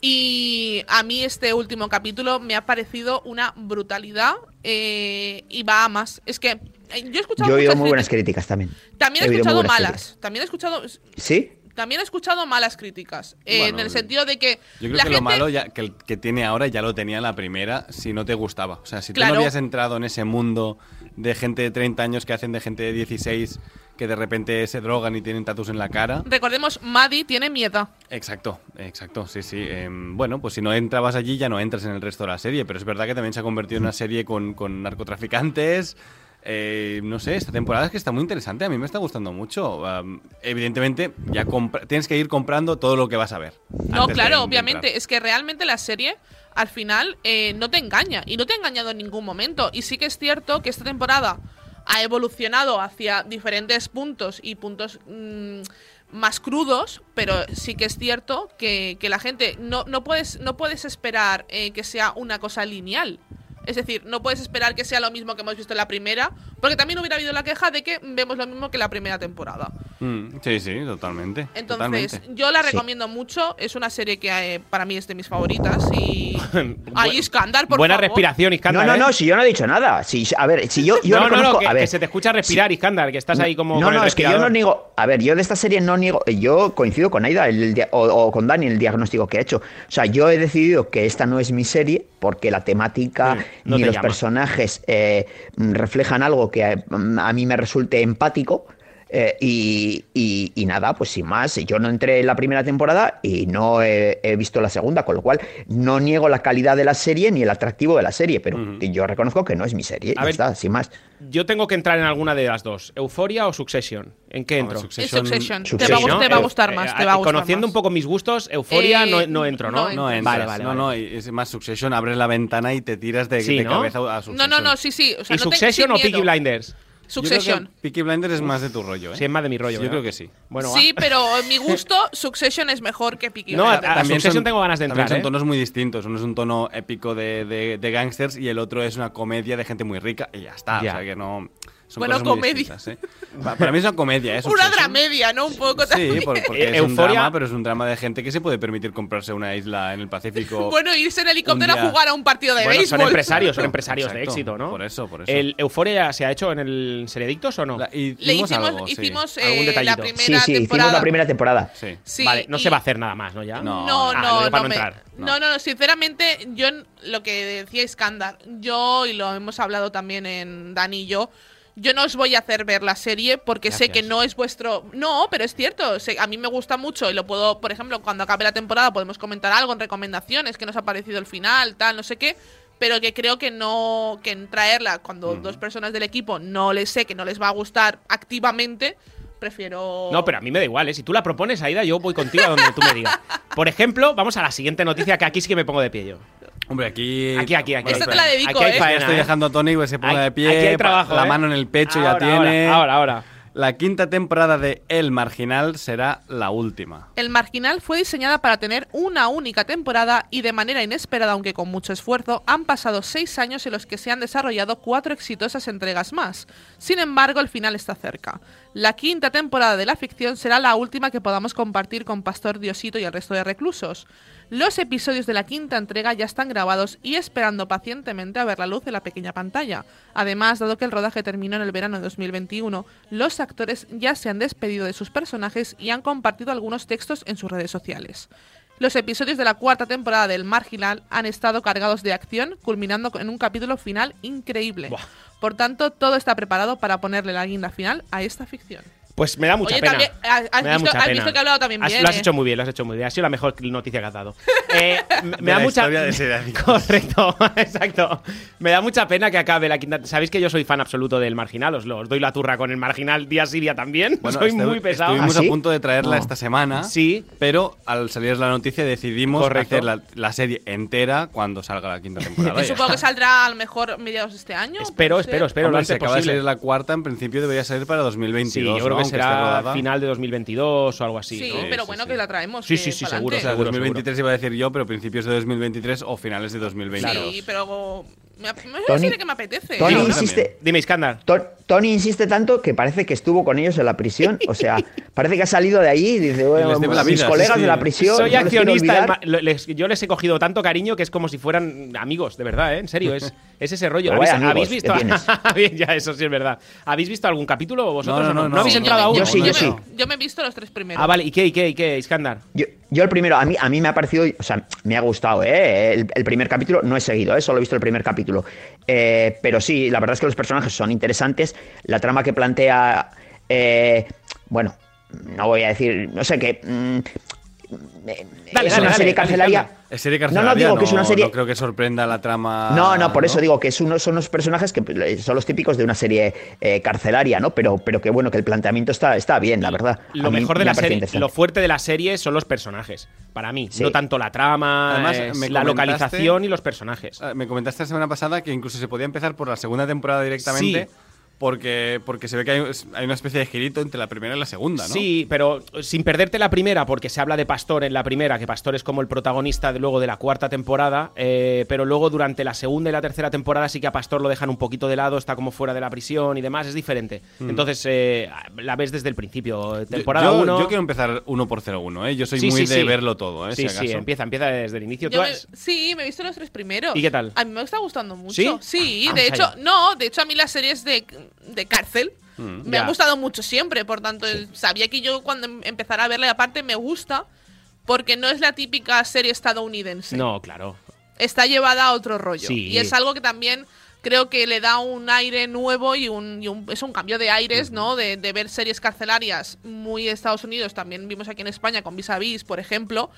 Y a mí este último capítulo me ha parecido una brutalidad eh, y va a más. Es que eh, yo he escuchado Yo he oído muchas muy buenas críticas. también. También he escuchado malas. críticas. También he escuchado ¿Sí? También he escuchado malas críticas. eh, Bueno, en el sentido de que Yo creo la que gente lo malo ya, que, que tiene ahora ya lo tenía en la primera si no te gustaba. O sea, si tú Claro. no habías entrado en ese mundo de gente de 30 años que hacen de gente de 16 que de repente se drogan y tienen tatus en la cara. Recordemos, Maddie tiene miedo. Exacto, exacto, sí, sí. Em, bueno, pues si no entrabas allí ya no entras en el resto de la serie, pero es verdad que también se ha convertido en una serie con, con narcotraficantes. Eh, no sé, esta temporada es que está muy interesante, a mí me está gustando mucho. Evidentemente, ya tienes que ir comprando todo lo que vas a ver. No, claro, obviamente. entrar. Es que realmente la serie, al final, eh, no te engaña. Y no te ha engañado en ningún momento. Y sí que es cierto que esta temporada ha evolucionado hacia diferentes puntos y puntos mm, más crudos, pero sí que es cierto que, que la gente no, no puedes no puedes esperar eh, que sea una cosa lineal. Es decir, no puedes esperar que sea lo mismo que hemos visto en la primera, porque también hubiera habido la queja de que vemos lo mismo que la primera temporada. Mm, sí, sí, totalmente. Entonces, totalmente. yo la Sí. recomiendo mucho. Es una serie que eh, para mí es de mis favoritas. Y. Ay, Iskandar, por Buena favor. respiración, No, Iskandar. no, ¿eh? no, si yo no he dicho nada. Si, a ver, si yo, yo no, no, reconozco. no, que, a ver, que se te escucha respirar, Iskandar, que estás ahí como. No, el no, es que yo no niego. A ver, yo de esta serie no niego. Yo coincido con Aida el dia- o, o con Dani el diagnóstico que ha hecho. O sea, yo he decidido que esta no es mi serie porque la temática no ni te los llama. personajes eh, reflejan algo que a, a mí me resulte empático. Eh, y, y- y nada, pues sin más, yo no entré en la primera temporada y no he, he visto la segunda, con lo cual no niego la calidad de la serie ni el atractivo de la serie, pero yo reconozco que no es mi serie, A ya ver, está, sin más. Yo tengo que entrar en alguna de las dos. ¿Euforia o Succession? ¿En qué entro? Es Succession- Succession. Te Succession, va, a gust- ¿no? te va a Eh, gustar eh, más. Te va a gustar Conociendo más. un poco mis gustos, Euforia Eh, no, no entro, ¿no? no No Vale, entras, vale, no, vale. no, y es más Succession, abres la ventana y te tiras de, Sí, de ¿no? cabeza a No, Succession. no, no, sí, sí. O sea, ¿Y no Succession o Peaky. Blinders? Succession. Peaky Blinders es más de tu rollo, ¿eh? Sí, es más de mi rollo. Yo ¿verdad? creo que sí. Bueno, sí, pero en mi gusto, Succession es mejor que Peaky No, a- Blinders. a- Succession tengo ganas de también entrar, son ¿eh? tonos muy distintos. Uno es un tono épico de, de, de gangsters y el otro es una comedia de gente muy rica y ya está. Ya. O sea que no. Son Bueno, cosas muy comedia. distintas, ¿eh? Pa- Para mí es una comedia, ¿eh? Una dramedia, ¿no? Un poco Sí, también. por- porque Eh, es un Euforia- drama, pero es un drama de gente que se puede permitir comprarse una isla en el Pacífico. Bueno, irse en helicóptero Un día- a jugar a un partido de Bueno, béisbol. son empresarios, son empresarios de éxito, ¿no? por eso, por eso. ¿El Euforia se ha hecho en el Seriedictos o no? La- y Le hicimos hicimos, algo, sí. hicimos Algún eh, la primera Sí, sí, temporada. hicimos la primera temporada. Sí. Sí, vale, no y- se va a hacer nada más, ¿no? Ya. No. No, Ah, no, para no, no me- entrar. no, no, no, sinceramente, yo en- lo que decía Iskandar, yo, y lo hemos hablado también en Dani y yo, yo no os voy a hacer ver la serie porque sé que no es vuestro... No, pero es cierto, sé- a mí me gusta mucho y lo puedo, por ejemplo, cuando acabe la temporada podemos comentar algo en recomendaciones, que nos ha parecido el final, tal, no sé qué, pero que creo que no, que en traerla cuando dos personas del equipo no les sé que no les va a gustar activamente, prefiero... No, pero a mí me da igual, ¿eh? Si tú la propones, Aida, yo voy contigo a donde tú me digas. Por ejemplo, vamos a la siguiente noticia, que aquí sí que me pongo de pie yo. Hombre, aquí. Aquí, aquí, aquí. Esta te la dedico, Aquí hay ¿eh? Faena, estoy ¿eh? dejando a Tony que se ponga de pie. aquí hay pa- trabajo, La ¿eh? mano en el pecho Ahora, ya tiene. Ahora, ahora, ahora. La quinta temporada de El Marginal será la última. El Marginal fue diseñada para tener una única temporada y de manera inesperada, aunque con mucho esfuerzo, han pasado seis años en los que se han desarrollado cuatro exitosas entregas más. Sin embargo, el final está cerca. La quinta temporada de la ficción será la última que podamos compartir con Pastor Diosito y el resto de reclusos. Los episodios de la quinta entrega ya están grabados y esperando pacientemente a ver la luz en la pequeña pantalla. Además, dado que el rodaje terminó en el verano de 2021, los actores ya se han despedido de sus personajes y han compartido algunos textos en sus redes sociales. Los episodios de la cuarta temporada del Marginal han estado cargados de acción, culminando en un capítulo final increíble. Buah. Por tanto, todo está preparado para ponerle la guinda final a esta ficción. Pues me da mucha Oye, pena. también, has- has me da visto- mucha has pena. visto que he hablado también Has- bien, Lo has ¿eh? hecho muy bien, lo has hecho muy bien. Ha sido la mejor noticia que has dado. Eh, me, me De da la mucha de. Correcto, exacto. Me da mucha pena que acabe la quinta. Sabéis que yo soy fan absoluto del marginal, os, lo, os doy la turra con el marginal día sí día también. Bueno, soy estu- muy pesado. Estuvimos ¿Ah, sí? a punto de traerla No. esta semana. Sí. Pero al salir la noticia decidimos Correcto. hacer la, la serie entera cuando salga la quinta temporada. Yo supongo que saldrá a lo mejor mediados de este año. Espero, espero, espero. Hombre, lo si antes acaba de posible. salir la cuarta, en principio debería salir para 2022. Sí, yo creo ¿no? que será rodada. final de 2022 o algo así. Sí, ¿no? pero Sí, bueno, sí, que la traemos. Sí, sí, sí, seguro, O sea, seguro, 2023 iba a decir yo, pero principios de 2023 o finales de 2022. Sí, pero me, Tony- que me apetece. Tony insiste, Dime, Iskandar. To- Tony insiste tanto que parece que estuvo con ellos en la prisión. O sea, parece que ha salido de allí y dice, bueno, mis vida, colegas sí, de la prisión. Soy no accionista. del olvidar". ma- lo- les- yo les he cogido tanto cariño que es como si fueran amigos, de verdad, ¿eh? En serio, es, es ese rollo. ¿Habéis, vaya habéis amigos visto? Bien, ya, eso sí es verdad. ¿Habéis visto algún capítulo vosotros? No, o no, no, no. habéis entrado yo aún? Yo sí, yo sí. Yo me he visto los tres primeros. Ah, vale. ¿Y qué, y qué, y qué, Iskandar? Yo, yo el primero, a mí, a mí me ha parecido, o sea, me ha gustado, ¿eh? El, el primer capítulo no he seguido, ¿eh? Solo he visto el primer capítulo. Eh, pero sí, la verdad es que los personajes son interesantes. La trama que plantea, eh, bueno, no voy a decir, no sé qué. mm, Dale, es dale, una dale, serie carcelaria. Iskandar. Es serie No, no, digo que es una serie- no creo que sorprenda la trama. No, no, por eso digo que es uno, son unos personajes que eh, son los típicos de una serie eh, carcelaria, ¿no? Pero, pero que bueno, que el planteamiento está, está bien, la verdad. Lo mejor de me la serie, lo fuerte de la serie son los personajes, para mí. Sí. No tanto la trama, Además, es me la localización y los personajes. Ah, Me comentaste la semana pasada que incluso se podía empezar por la segunda temporada directamente. Sí. Porque, porque se ve que hay, hay una especie de girito entre la primera y la segunda, ¿no? Sí, pero sin perderte la primera, porque se habla de Pastor en la primera, que Pastor es como el protagonista de luego de la cuarta temporada, eh, pero luego durante la segunda y la tercera temporada sí que a Pastor lo dejan un poquito de lado, está como fuera de la prisión y demás, es diferente. Entonces eh, la ves desde el principio, Mm. Yo- temporada yo, 1. yo quiero empezar uno por 0-1, ¿eh? Yo soy Sí, muy sí, de sí. verlo todo, ¿eh? Sí, si sí, empieza, empieza desde el inicio. Tú me- has- sí, me he visto los tres primeros. ¿Y qué tal? A mí me está gustando mucho. ¿Sí? Sí, Ah, de hecho, no, de hecho a mí las series de, de cárcel me Ya. han gustado mucho siempre, por tanto, sabía que yo cuando em- empezara a verla, y aparte me gusta, porque no es la típica serie estadounidense. No, claro. Está llevada a otro rollo. Sí. Y es algo que también creo que le da un aire nuevo y un, y un- es un cambio de aires, ¿no? De, de ver series carcelarias muy Estados Unidos, también vimos aquí en España con Vis a Vis, por ejemplo.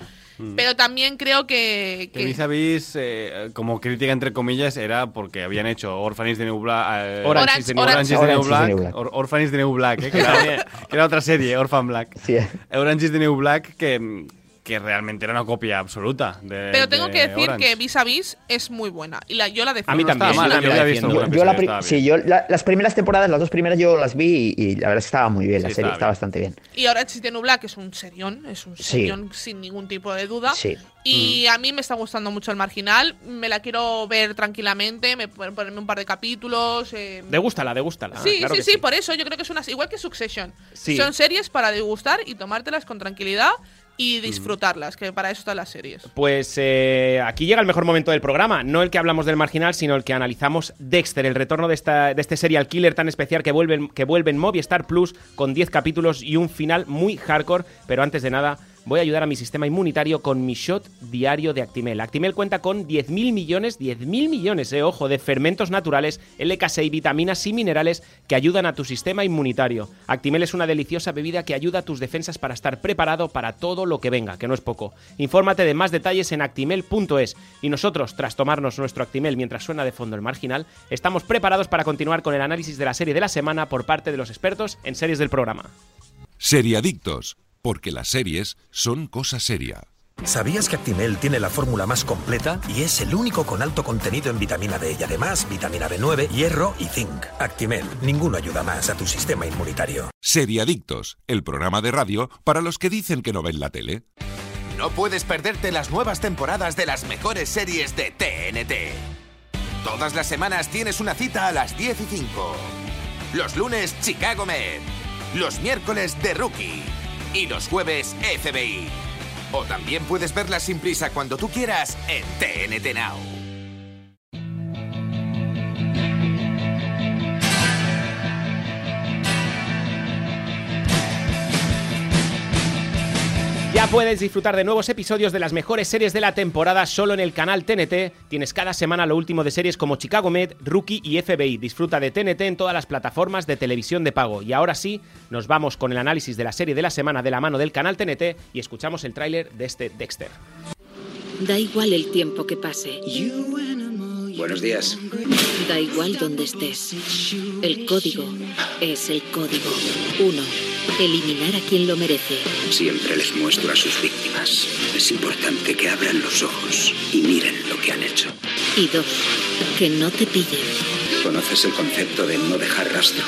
Pero también creo que... Que que- Vis a Vis, eh, como crítica entre comillas, era porque habían hecho Orphanage de New Black. eh, Orange the New Orange- Orange is the New Orange is the Black. New Black. Or- the New Black, eh, que, era, que era otra serie, Orphan Black. Sí. Orange is the New Black, que, que realmente era una copia absoluta. De, Pero tengo de que decir Orange. que Vis a Vis es muy buena. Y la, yo la defiendo. A mí No también. estaba mal, yo la visto la, pri- sí, yo la- las primeras temporadas, las dos primeras yo las vi y, la verdad es que estaba muy bien, la serie estaba bastante bien. Y ahora Existe Black es un serión, es un Sí. serión sin ningún tipo de duda. Sí. Y Mm. a mí me está gustando mucho el marginal. Me la quiero ver tranquilamente, me pueden ponerme un par de capítulos. eh, Degústala, degústala. Sí, claro sí, que sí, por eso yo creo que es una igual que Succession. Sí. Son series para degustar y tomártelas con tranquilidad y disfrutarlas, que para eso están las series. Pues eh, aquí llega el mejor momento del programa, no el que hablamos del marginal, sino el que analizamos Dexter, el retorno de, esta, de este serial killer tan especial que vuelve, en- que vuelve en Movistar Plus con 10 capítulos y un final muy hardcore. Pero antes de nada, voy a ayudar a mi sistema inmunitario con mi shot diario de Actimel. Actimel cuenta con 10.000 millones, 10.000 millones, eh, ojo, de fermentos naturales, LK6, vitaminas y minerales que ayudan a tu sistema inmunitario. Actimel es una deliciosa bebida que ayuda a tus defensas para estar preparado para todo lo que venga, que no es poco. Infórmate de más detalles en actimel.es. Y nosotros, tras tomarnos nuestro Actimel mientras suena de fondo el marginal, estamos preparados para continuar con el análisis de la serie de la semana por parte de los expertos en series del programa. Seriadictos, porque las series son cosa seria. ¿Sabías que Actimel tiene la fórmula más completa y es el único con alto contenido en vitamina D y además vitamina B9, hierro y zinc? Actimel, ninguno ayuda más a tu sistema inmunitario. Seriadictos, el programa de radio para los que dicen que no ven la tele. No puedes perderte las nuevas temporadas de las mejores series de TNT. Todas las semanas tienes una cita a las 10 y 5. Los lunes, Chicago Med. Los miércoles, The Rookie. Y los jueves, FBI. O también puedes verlas sin prisa cuando tú quieras en TNT Now. Ya puedes disfrutar de nuevos episodios de las mejores series de la temporada solo en el canal TNT. Tienes cada semana lo último de series como Chicago Med, Rookie y FBI. Disfruta de TNT en todas las plataformas de televisión de pago. Y ahora sí, nos vamos con el análisis de la serie de la semana de la mano del canal TNT y escuchamos el tráiler de este Dexter. Da igual el tiempo que pase. Buenos días. Da igual donde estés. El código es el código. Uno. Eliminar a quien lo merece. Siempre les muestro a sus víctimas. Es importante que abran los ojos y miren lo que han hecho. Y dos. Que no te pillen. ¿Conoces el concepto de no dejar rastro?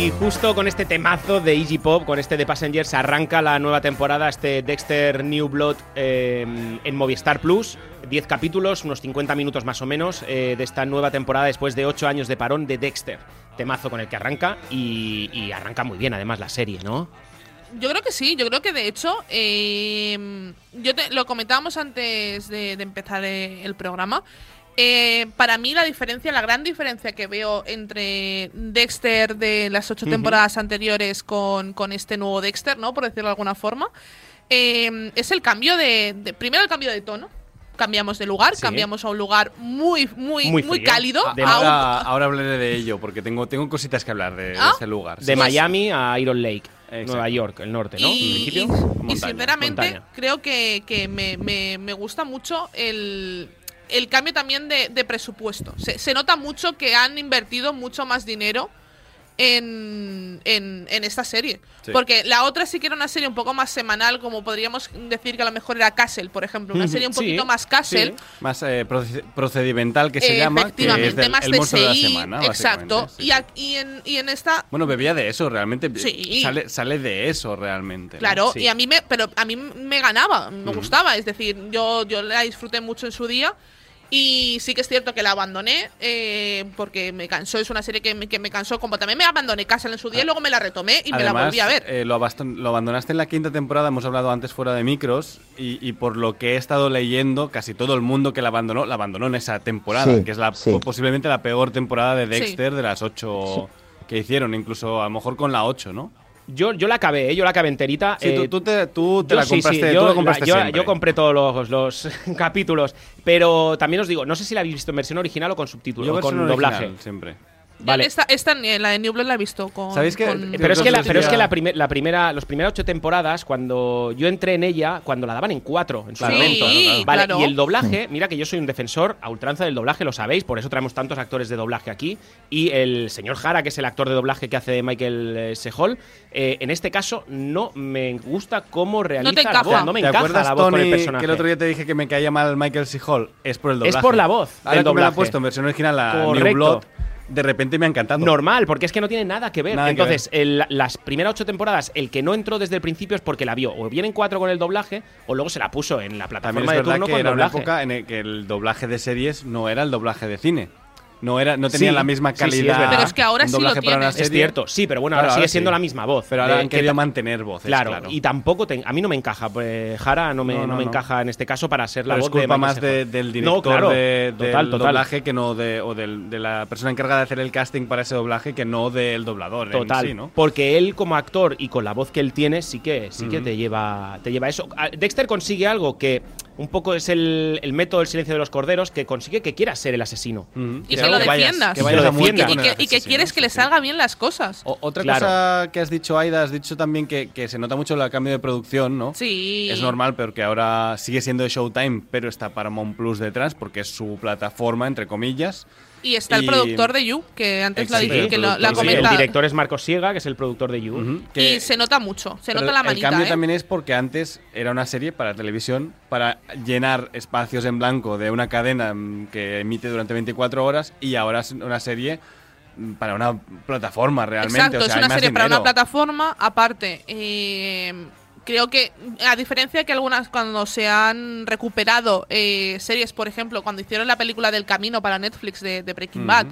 Y justo con este temazo de Easy Pop, con este de Passengers, arranca la nueva temporada, este Dexter New Blood eh, en Movistar Plus. 10 capítulos, unos 50 minutos más o menos eh, de esta nueva temporada después de 8 años de parón de Dexter. Temazo con el que arranca y, arranca muy bien además la serie, ¿no? Yo creo que sí, yo creo que de hecho, eh, yo te- lo comentábamos antes de, de empezar eh, el programa. Eh, para mí la diferencia, la gran diferencia que veo entre Dexter de las ocho temporadas anteriores con, con este nuevo Dexter, ¿no? Por decirlo de alguna forma, eh, es el cambio de, de- Primero el cambio de tono. Cambiamos de lugar, Sí. cambiamos a un lugar muy, muy, Muy cálido. De a un- Ahora, ahora hablaré de ello, porque tengo, tengo cositas que hablar de, de ¿Ah? ese lugar. De sí. Miami a Iron Lake, Exacto. Nueva York, el norte, ¿no? Y, sinceramente montaña. creo que, que me, me- me gusta mucho el, el cambio también de, de presupuesto. Se, se nota mucho que han invertido mucho más dinero en, en, en esta serie. Sí. Porque la otra sí que era una serie un poco más semanal, como podríamos decir que a lo mejor era Castle, por ejemplo. Una serie un sí, poquito más Castle. sí. Más eh, proce- procedimental que se llama, que es Efectivamente, del- más el de monstruo de la CI, semana. Exacto. y, y en, y en esta Bueno, bebía de eso realmente. Sí. Sale, sale de eso realmente. Claro, y a mí me, pero a mí me ganaba, me gustaba, es decir, yo, yo la disfruté mucho en su día y sí que es cierto que la abandoné eh, porque me cansó, es una serie que me, que me cansó, como también me abandoné Castle en su día y luego me la retomé y me la volví a ver. eh, lo, lo abandonaste en la quinta temporada, hemos hablado antes fuera de micros, y, y por lo que he estado leyendo, casi todo el mundo que la abandonó, la abandonó en esa temporada, Sí, que es la, sí. posiblemente la peor temporada de Sí. Dexter de las ocho que hicieron, incluso a lo mejor con la 8, ¿no? Yo, yo la acabé, ¿eh? yo la acabé enterita. Sí, tú, eh, tú te, tú te Yo la sí, sí, compraste, yo, tú la la- compraste yo- yo compré todos los, los capítulos, pero también os digo, no sé si la habéis visto en versión original o con subtítulos, o con doblaje. siempre. Vale. Esta, esta ni- la de New Blood la he visto con. ¿Sabéis con- Eh, Pero es que, la, pero es que la, primer- la primera, los primeras ocho temporadas, cuando yo entré en ella, cuando la daban en cuatro, en su Sí, momento. claro. Vale, claro. y el doblaje, mira que yo soy un defensor a ultranza del doblaje, lo sabéis, por eso traemos tantos actores de doblaje aquí. Y el señor Jara, que es el actor de doblaje que hace de Michael eh, Sehol, eh, en este caso no me gusta cómo realiza te la voz, no me ¿Te encaja acuerdas, la voz con el Tony, personaje. que el otro día te dije que me caía mal Michael. Hall? Es por el Es doblaje. por la voz Ahora del que me la doblaje. ha puesto en versión original la New Correcto. Blood, de repente me ha encantado. Normal, porque es que no tiene nada que ver. Nada que Entonces, el- las primeras ocho temporadas, el que no entró desde el principio es porque la vio o bien en cuatro con el doblaje o luego se la puso en la También plataforma es de verdad turno que con era una época en la que el doblaje de series no era el doblaje de cine. No, era, no tenía Sí, la misma sí, sí, es calidad. verdad. Pero es que ahora sí lo doblaje para una tiene. Es cierto, sí, pero bueno, Claro, ahora sigue ahora siendo sí. la misma voz. Pero ahora De- han que querido mantener voces. Claro, Claro, y tampoco te- a mí no me encaja, pues Jara no me, No, no, no, me no. encaja en este caso para ser la Pero voz es culpa de más de- del director No, claro, de, del total, total. doblaje que no de, o del- de la persona encargada de hacer el casting para ese doblaje que no del doblador en Total, sí, ¿no? porque él como actor y con la voz que él tiene sí que sí que te lleva te lleva eso. Ah, Dexter consigue algo que un poco es el, el método del silencio de los corderos que consigue que quieras ser el asesino. Ujú. Y Que que lo vayas- defiendas. que vayas lo a muerte defiendas. y que, y que quieres que le salga bien las cosas. O- otra Claro. cosa que has dicho, Aida, has dicho también que, que se nota mucho el cambio de producción, ¿no? Sí. Es normal, porque ahora sigue siendo de Showtime, pero está Paramount Plus detrás, porque es su plataforma, entre comillas. Y está el Y- productor de You, que antes lo Exacto, dije, el que lo, la productor, Sí, comenta. el director es Marcos Siega, que es el productor de You. Ujú, Y que- se nota mucho, se pero nota la El manita, cambio ¿eh? también es porque antes era una serie para televisión, para llenar espacios en blanco de una cadena mm, que emite durante 24 horas, y ahora es una serie mm, para una plataforma realmente. Exacto, o sea, es una serie para una plataforma. Aparte, eh, creo que, a diferencia que algunas cuando se han recuperado eh, series, por ejemplo, cuando hicieron la película del camino para Netflix de, de Breaking. Bad,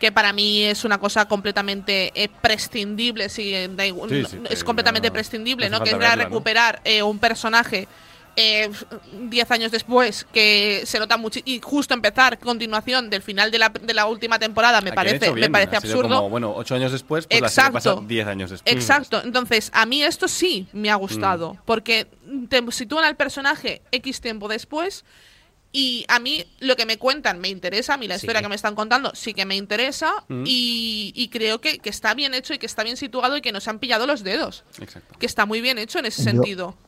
que para mí es una cosa completamente eh, prescindible, da igual- Sí, es completamente no- prescindible, no Que ¿no? recuperar eh, un personaje eh, 10 años después, que se nota mucho, y justo empezar continuación del final de la, de la última temporada, me hecho parece, me parece absurdo. Como, bueno, ocho años después, pues la serie pasa Exacto. diez años después. Exacto. Entonces, a mí esto sí me ha gustado. Mm. Porque te sitúan al personaje X tiempo después. Y a mí lo que me cuentan me interesa. A mí la Sí. historia que me están contando sí que me interesa. Mm. Y, y creo que, que está bien hecho y que está bien situado y que nos han pillado los dedos. Exacto. Que está muy bien hecho en ese Yo- sentido.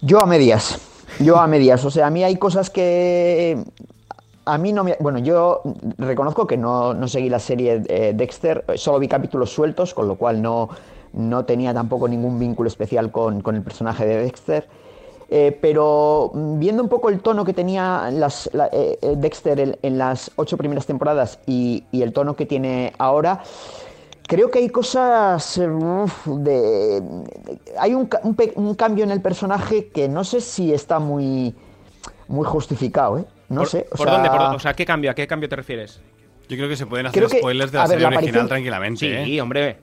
Yo a medias. Yo a medias. O sea, a mí hay cosas que. A mí no me. Bueno, yo reconozco que no, no seguí la serie eh, Dexter, solo vi capítulos sueltos, con lo cual no, no tenía tampoco ningún vínculo especial con, con el personaje de Dexter. Eh, pero mm, viendo un poco el tono que tenía las, la- eh, eh, Dexter en, las ocho primeras temporadas y el tono que tiene ahora, creo que hay cosas eh, uf, de, hay un, un cambio en el personaje que no sé si está muy muy justificado, ¿eh? No ¿Por, sé. o ¿por sea, dónde? Por- o sea, ¿qué cambio? ¿A qué cambio te refieres? Yo creo que se pueden hacer Creo que- spoilers de la ver, serie la original aparición- tranquilamente. Sí, ¿eh? hombre.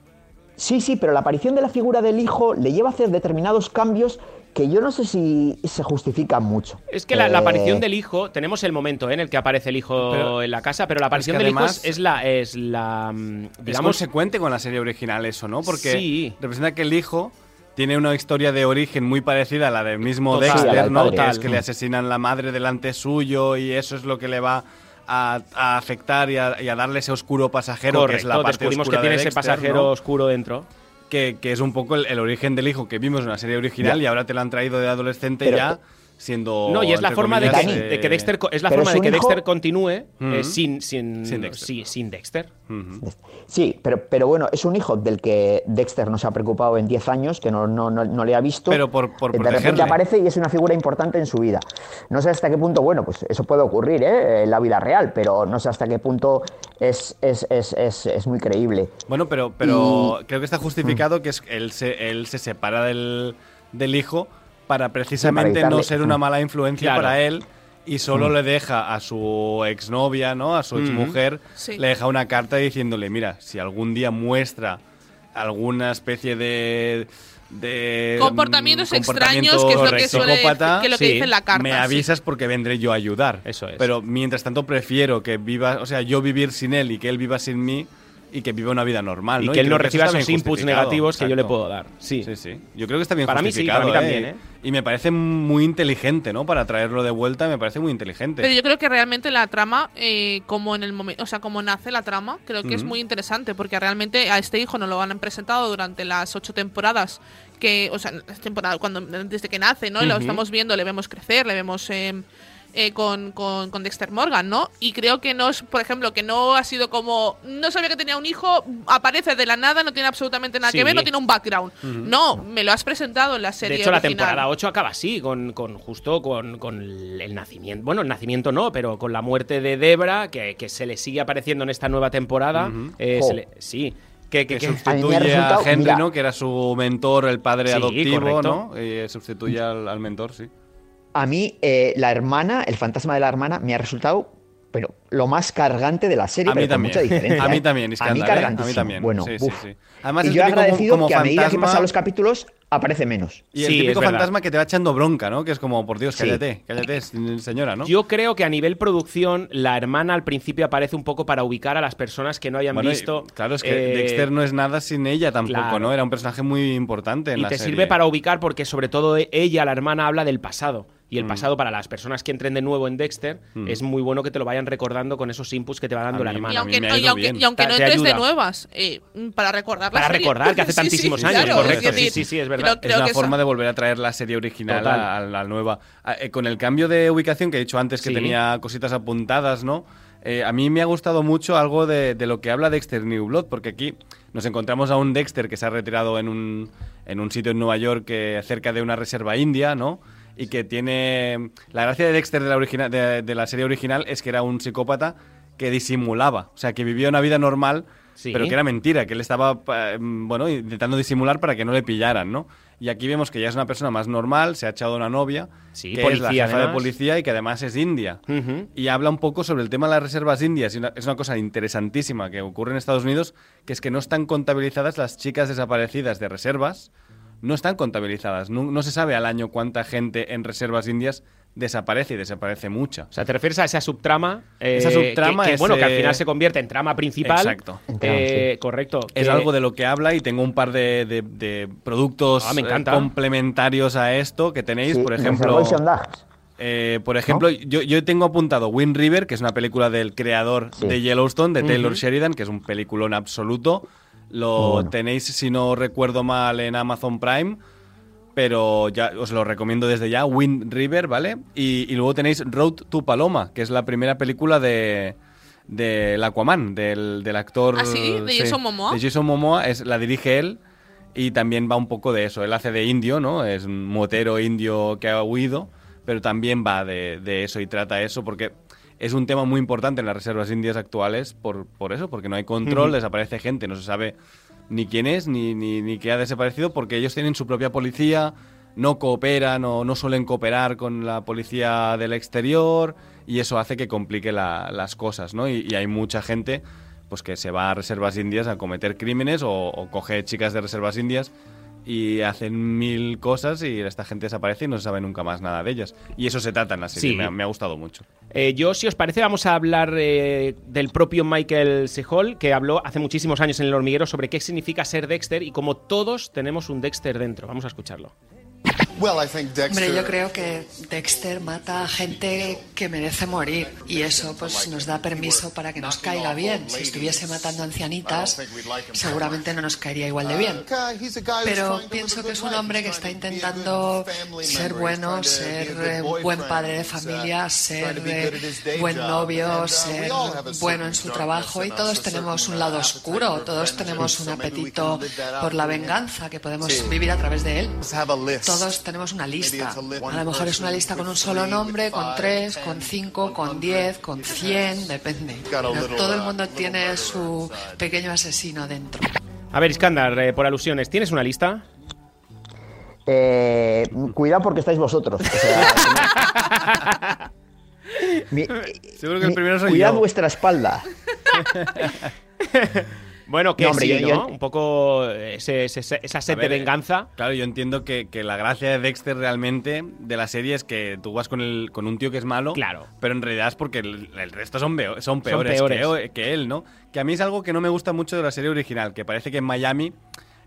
Sí, sí, pero la aparición de la figura del hijo le lleva a hacer determinados cambios que yo no sé si se justifican mucho. Es que la, la Eh, aparición del hijo, tenemos el momento ¿eh? en el que aparece el hijo Pero- en la casa, pero la es que aparición del además- hijo es, es la, es la, mm, Es digamos, consecuente con la serie original eso, ¿no? Porque Sí. representa que el hijo tiene una historia de origen muy parecida a la del mismo Total, Dexter, ¿no? padre. Que es que le asesinan la madre delante suyo y eso es lo que le va a, a afectar y a, y a darle ese oscuro pasajero que es la parte descubrimos oscura que tiene de ese Dexter, pasajero ¿no? oscuro dentro. Que, que es un poco el, el origen del hijo que vimos en la serie original Ya. y ahora te lo han traído de adolescente Pero- ya siendo No, y es la forma de que, comillas, de que eh, Dexter es la pero forma es de que hijo- Dexter continúe eh, sin, sin, Sin Dexter. sí, sin Dexter. Sí, pero, pero bueno, es un hijo del que Dexter no se ha preocupado en 10 años, que no, no, no, no le ha visto. Pero por- por de repente aparece y es una figura importante en su vida. No sé hasta qué punto, bueno, pues eso puede ocurrir ¿eh? en la vida real, pero no sé hasta qué punto es, es, es, es, es muy creíble. Bueno, pero, pero Y- creo que está justificado que es, él, se, él se separa del, del hijo para precisamente no ser una mala influencia Claro. para él y solo le deja a su exnovia, ¿no? A su exmujer, Sí. le deja una carta diciéndole, mira, si algún día muestra alguna especie de... de Comportamientos mm, extraños, que es lo que suele- que lo que sí, dice en la carta. me sí. avisas porque vendré yo a ayudar. Eso es. Pero mientras tanto prefiero que viva, o sea, yo vivir sin él y que él viva sin mí y que viva una vida normal, Y ¿no? que él no reciba esos inputs negativos que yo le puedo dar. Sí. Sí, sí. Yo creo que está bien Para mí sí, para mí ¿eh? también, ¿eh? Y me parece muy inteligente, ¿no? Para traerlo de vuelta, me parece muy inteligente. Pero yo creo que realmente la trama, eh, como en el momento, o sea, como nace la trama, creo que es muy interesante porque realmente a este hijo nos lo han presentado durante las ocho temporadas que, o sea, las temporadas cuando desde que nace, ¿no? Y lo estamos viendo, le vemos crecer, le vemos eh, eh, con, con, con Dexter Morgan, ¿no? Y creo que no es, por ejemplo, que no ha sido como no sabía que tenía un hijo, aparece de la nada, no tiene absolutamente nada Sí. que ver, no tiene un background. No, me lo has presentado en la serie De hecho, la temporada 8 acaba así, con, con justo con, con el nacimiento. Bueno, el nacimiento no, pero con la muerte de Debra, que, que se le sigue apareciendo en esta nueva temporada. eh, Jo. se le- sí. Que, A sustituye a, resultado- Henry, mira. ¿no? Que era su mentor, el padre Sí, adoptivo, correcto. ¿no? Y sustituye al, al mentor, sí. A mí, eh, la hermana, el fantasma de la hermana, me ha resultado, pero lo más cargante de la serie, A mí pero con también. mucha diferencia. A mí ¿eh? también, A mí ¿eh? A mí también. Bueno, Sí, sí, uf. sí. Además, y yo como- agradecido como que a medida que fantasma- pasan los capítulos aparece menos. Y el Sí, típico es fantasma que te va echando bronca, ¿no? Que es como, por Dios, Sí. cállate, cállate, señora, ¿no? Yo creo que a nivel producción, la hermana al principio aparece un poco para ubicar a las personas que no hayan Bueno, y- visto. Claro, es que eh, Dexter no es nada sin ella tampoco, claro. ¿no? Era un personaje muy importante en y la te serie. sirve para ubicar porque sobre todo e- ella, la hermana, habla del pasado. Y el Mm. pasado para las personas que entren de nuevo en Dexter Mm. es muy bueno que te lo vayan recordando con esos inputs que te va dando A la mí- hermana. Y aunque, ha y aunque, y no entres de nuevas, eh, para recordar la Para serie. recordar que hace Sí, tantísimos sí, años, claro, correcto, decir, sí, sí, sí, es verdad. creo- Es creo esa- forma de volver a traer la serie original Total. a, a la nueva. Ah, eh, con el cambio de ubicación que he dicho antes, que Sí. tenía cositas apuntadas, ¿no? Eh, a mí me ha gustado mucho algo de, de lo que habla Dexter New Blood, porque aquí nos encontramos a un Dexter que se ha retirado en un, en un sitio en Nueva York que, cerca de una reserva india, ¿no? Y que tiene... La gracia de Dexter de la, original, de, de la serie original es que era un psicópata que disimulaba, o sea, que vivía una vida normal, Sí. pero que era mentira, que él estaba, mm, bueno, intentando disimular para que no le pillaran, ¿no? Y aquí vemos que ya es una persona más normal, se ha echado una novia, Sí, que es la policía, jefa de policía y que además es india. Ujú. Y habla un poco sobre el tema de las reservas indias. Y una- es una cosa interesantísima que ocurre en Estados Unidos, que es que no están contabilizadas las chicas desaparecidas de reservas. No están contabilizadas. No, no se sabe al año cuánta gente en reservas indias desaparece y desaparece mucha. O sea, te refieres a esa subtrama. eh, Esa subtrama que, que, es, bueno, que al eh, final se convierte en trama principal. Exacto. Eh, Correcto. Es que- algo de lo que habla y tengo un par de, de- de productos Ah, me eh, complementarios a esto que tenéis, Sí, por ejemplo... Eh, por ejemplo, yo, yo tengo apuntado Wind River, que es una película del creador Sí. de Yellowstone, de Taylor. Sheridan, que es un peliculón absoluto. Lo bueno. tenéis, si no recuerdo mal, en Amazon Prime. Pero ya os lo recomiendo desde ya, Wind River, ¿vale? Y, y luego tenéis Road to Paloma, que es la primera película de del Aquaman, del, del actor... ¿Ah, sí? ¿De Jason Momoa? De Jason Momoa, es, la dirige él y también va un poco de eso. Él hace de indio, ¿no? Es un motero indio que ha huido, pero también va de, de eso y trata eso porque es un tema muy importante en las reservas indias actuales por, por eso, porque no hay control, desaparece gente, no se sabe ni quién es ni, ni, ni qué ha desaparecido porque ellos tienen su propia policía, no cooperan o no suelen cooperar con la policía del exterior y eso hace que complique la- las cosas, ¿no? Y, y hay mucha gente pues que se va a reservas indias a cometer crímenes o, o coge chicas de reservas indias y hacen mil cosas y esta gente desaparece y no se sabe nunca más nada de ellas. Y eso se trata en la serie, Sí. me, ha, me ha gustado mucho. Eh, yo, si os parece, vamos a hablar eh, del propio Michael Sehol, que habló hace muchísimos años en El Hormiguero sobre qué significa ser Dexter y cómo todos tenemos un Dexter dentro. Vamos a escucharlo. Hombre, yo creo que Dexter mata a gente que merece morir. Y eso pues nos da permiso para que nos caiga bien. Si estuviese matando ancianitas, seguramente no nos caería igual de bien. Pero pienso que es un hombre que está intentando ser bueno, ser eh, buen padre de familia, ser eh, buen novio, ser bueno en su trabajo. y todos tenemos un lado oscuro, todos tenemos un apetito por la venganza que podemos vivir a través de él. Todos tenemos una lista. A lo mejor es una lista con un solo nombre, con tres, con cinco, con diez, con cien, depende. Pero todo el mundo tiene su pequeño asesino dentro. A ver, Iskandar, eh, por alusiones, ¿tienes una lista? Eh, cuidado porque estáis vosotros. O sea, mi- Seguro que el mi- primero soy cuidad yo. vuestra espalda. Bueno, que No, hombre, sí, yo- ¿no? yo- Un poco ese- ese- esa sed ver, de eh, venganza. Claro, yo entiendo que, que la gracia de Dexter realmente de la serie es que tú vas con, el, con un tío que es malo, Claro. pero en realidad es porque el, el resto son, son peores, peores. Que, que él, ¿no? Que a mí es algo que no me gusta mucho de la serie original, que parece que en Miami,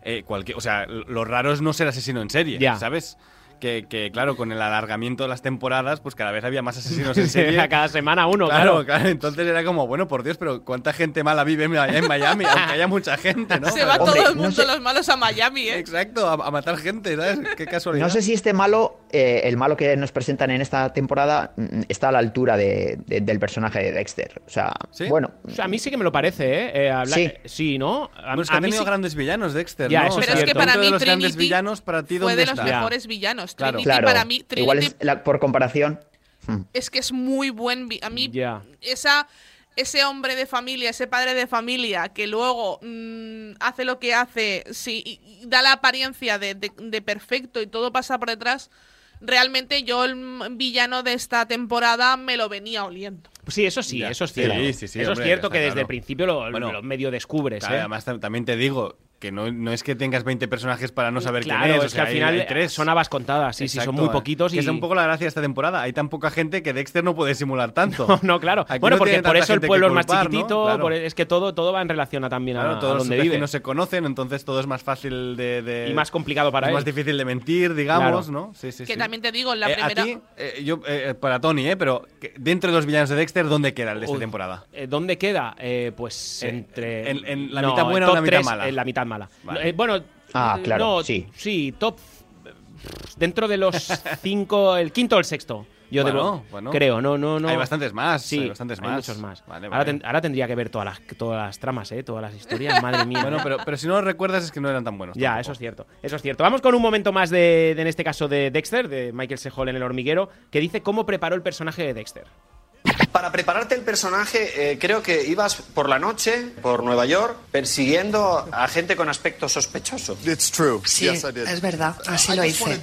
eh, cualquier, o sea, lo raro es no ser asesino en serie, Ya. ¿sabes? Que, que, claro, con el alargamiento de las temporadas, pues cada vez había más asesinos en serie. A cada semana uno, Claro, claro. claro, entonces era como, bueno, por Dios, pero ¿cuánta gente mala vive en Miami? Aunque haya mucha gente, ¿no? Se va Hombre, todo el no mundo, sé- los malos, a Miami, ¿eh? Exacto, a, a matar gente, ¿sabes? Qué casualidad. No sé si este malo, eh, el malo que nos presentan en esta temporada, mm, está a la altura de- de- del personaje de Dexter. O sea, ¿Sí? bueno, O sea, a mí sí que me lo parece, ¿eh? Eh, Sí. sí, ¿no? A, Bueno, es que a ha mí tenido sí- grandes villanos, Dexter, Ya, ¿no? eso O es sea, Pero es que para mí de los grandes villanos, para ti, fue ¿dónde de los está? Mejores villanos. Claro. Trinity claro. para mí, Trinity igual es la- por comparación. mm, es que es muy buen. A mí, esa, ese hombre de familia, ese padre de familia que luego mm, hace lo que hace, sí, y, y da la apariencia de, de- de perfecto y todo pasa por detrás. Realmente yo el villano de esta temporada me lo venía oliendo. Sí, eso sí, Ya. eso es Sí, cierto. sí, sí, eso hombre, es cierto que desde claro. el principio lo, Bueno, lo medio descubres, Claro, ¿eh? Además, tam- también te digo que no, no es que tengas 20 personajes para no saber claro, quién es. o es que sea, al hay- final hay tres. son habas contadas, sí, sí, son Exacto, muy eh. poquitos Que y... es un poco la gracia de esta temporada. Hay tan poca gente que Dexter no puede simular tanto. No, no, claro. Aquí bueno, no porque por eso el que pueblo es más culpar, ¿no? chiquitito, Claro. por- es que todo, todo va en relación a también a, Claro, a todos sus donde vive. vecinos se conocen, entonces todo es más fácil de... de- Y más complicado para es él. más difícil de mentir, digamos, Claro. ¿no? Sí, sí, que sí. también te digo, en la Eh, primera. A ti, eh, yo, eh, para Tony, ¿eh? Pero que dentro de los villanos de Dexter, ¿dónde queda el de esta temporada? eh, ¿Dónde queda? Eh, pues Eh, entre. en- la No, mitad buena o la mitad mala. En la mitad mala. Vale. Eh, bueno. Ah, eh, claro, no, sí. Sí, top. Dentro de los cinco, el quinto o el sexto. Yo Bueno, debo- bueno. creo, no, no, no. Hay bastantes más, Sí, hay bastantes más. muchos más. Vale, Ahora, vale. ten- ahora tendría que ver todas las, todas las tramas, ¿eh? Todas las historias, madre mía. Bueno, pero, pero si no lo recuerdas es que no eran tan buenos. Ya, tampoco. eso es cierto. Eso es cierto. Vamos con un momento más de, de, en este caso, de Dexter, de Michael Sehol en El Hormiguero, que dice cómo preparó el personaje de Dexter. Para prepararte el personaje, eh, creo que ibas por la noche, por Nueva York, persiguiendo a gente con aspecto sospechoso. Sí, es verdad, así lo hice.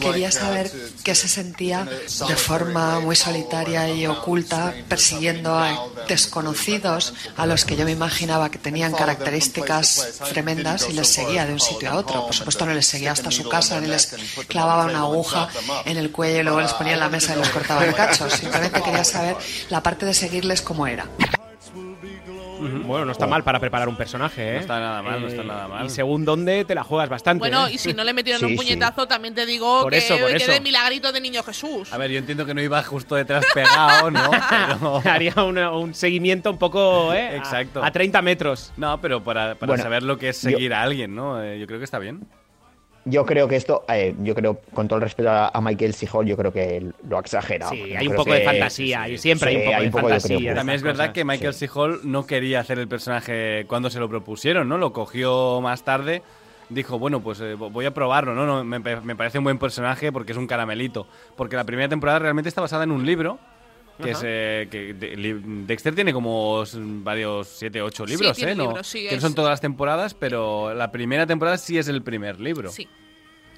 Quería saber qué se sentía de forma muy solitaria y oculta persiguiendo a desconocidos a los que yo me imaginaba que tenían características tremendas y les seguía de un sitio a otro. Por supuesto no les seguía hasta su casa ni les clavaba una aguja en el cuello y luego les ponía en la mesa y los cortaba en cachos. Simplemente quería saber la parte de seguirles como era. Bueno, no está mal para preparar un personaje, ¿eh? No está nada mal, no está nada mal. Y según dónde te la juegas bastante. Bueno, ¿eh? y si no le metieron Sí, un sí. puñetazo, también te digo Por que, eso, por que eso. de milagrito de niño Jesús. A ver, yo entiendo que no iba justo detrás pegado, ¿no? Pero- Haría una- un seguimiento un poco, ¿eh? A- Exacto. A, 30 metros. No, pero para, para Bueno, saber lo que es yo- seguir a alguien, ¿no? Eh, yo creo que está bien. Yo creo que esto, eh, yo creo, con todo el respeto a, a Michael C. Hall, yo creo que lo ha exagerado. Sí, Yo hay un poco de fantasía, y siempre hay un poco de creo, fantasía. También es verdad que Michael C. Hall no quería hacer el personaje cuando se lo propusieron, ¿no? Lo cogió más tarde. Dijo, bueno, pues eh, voy a probarlo, ¿no? no me, me parece un buen personaje porque es un caramelito. Porque la primera temporada realmente está basada en un libro. Que, es, eh, que Dexter tiene como varios, siete, ocho Sí, libros, tiene ¿eh? No- libros, sí, que no es- son todas las temporadas, pero la primera temporada sí es el primer libro. Sí.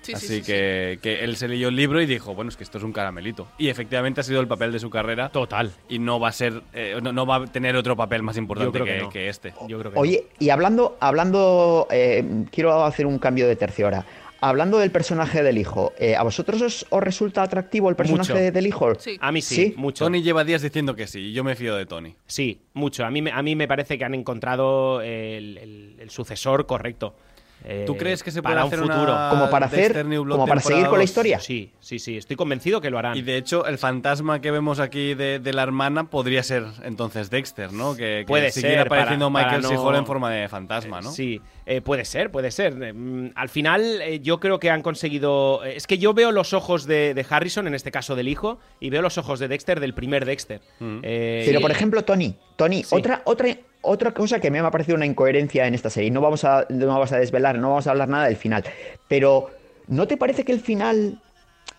Sí, sí, Así sí, que, que él se leyó el libro y dijo, bueno, es que esto es un caramelito. Y efectivamente ha sido el papel de su carrera. Total. Y no va a ser, eh, no, no va a tener otro papel más importante creo que, que no. que este. Yo creo que Oye, y hablando, hablando, eh, quiero hacer un cambio de tercio ahora. Hablando del personaje del hijo, eh, ¿a vosotros os, os resulta atractivo el personaje Mucho. del hijo? A mí sí, mucho. Tony lleva días diciendo que sí, y yo me fío de Tony. Sí, mucho. A mí, me- a mí me parece que han encontrado el, el- el sucesor correcto. Eh, ¿Tú crees que se puede para hacer un una futuro? Como para hacer- Blood como para seguir con la historia. Sí, sí, sí. Estoy convencido que lo harán. Y de hecho, el fantasma que vemos aquí de, de la hermana podría ser entonces Dexter, ¿no? Que, que Puede ser, apareciendo para- Michael para C. no- Hall en forma de fantasma, ¿no? Sí, eh, puede ser, puede ser. Eh, mm, al final, eh, yo creo que han conseguido. eh, Es que yo veo los ojos de, de Harrison, en este caso del hijo, y veo los ojos de Dexter del primer Dexter. Mm. Eh, Pero, y- por ejemplo, Tony, Tony, Sí. otra, otra, otra cosa que me ha parecido una incoherencia en esta serie. No vamos a, no vamos a desvelar, no vamos a hablar nada del final. Pero, ¿no te parece que el final,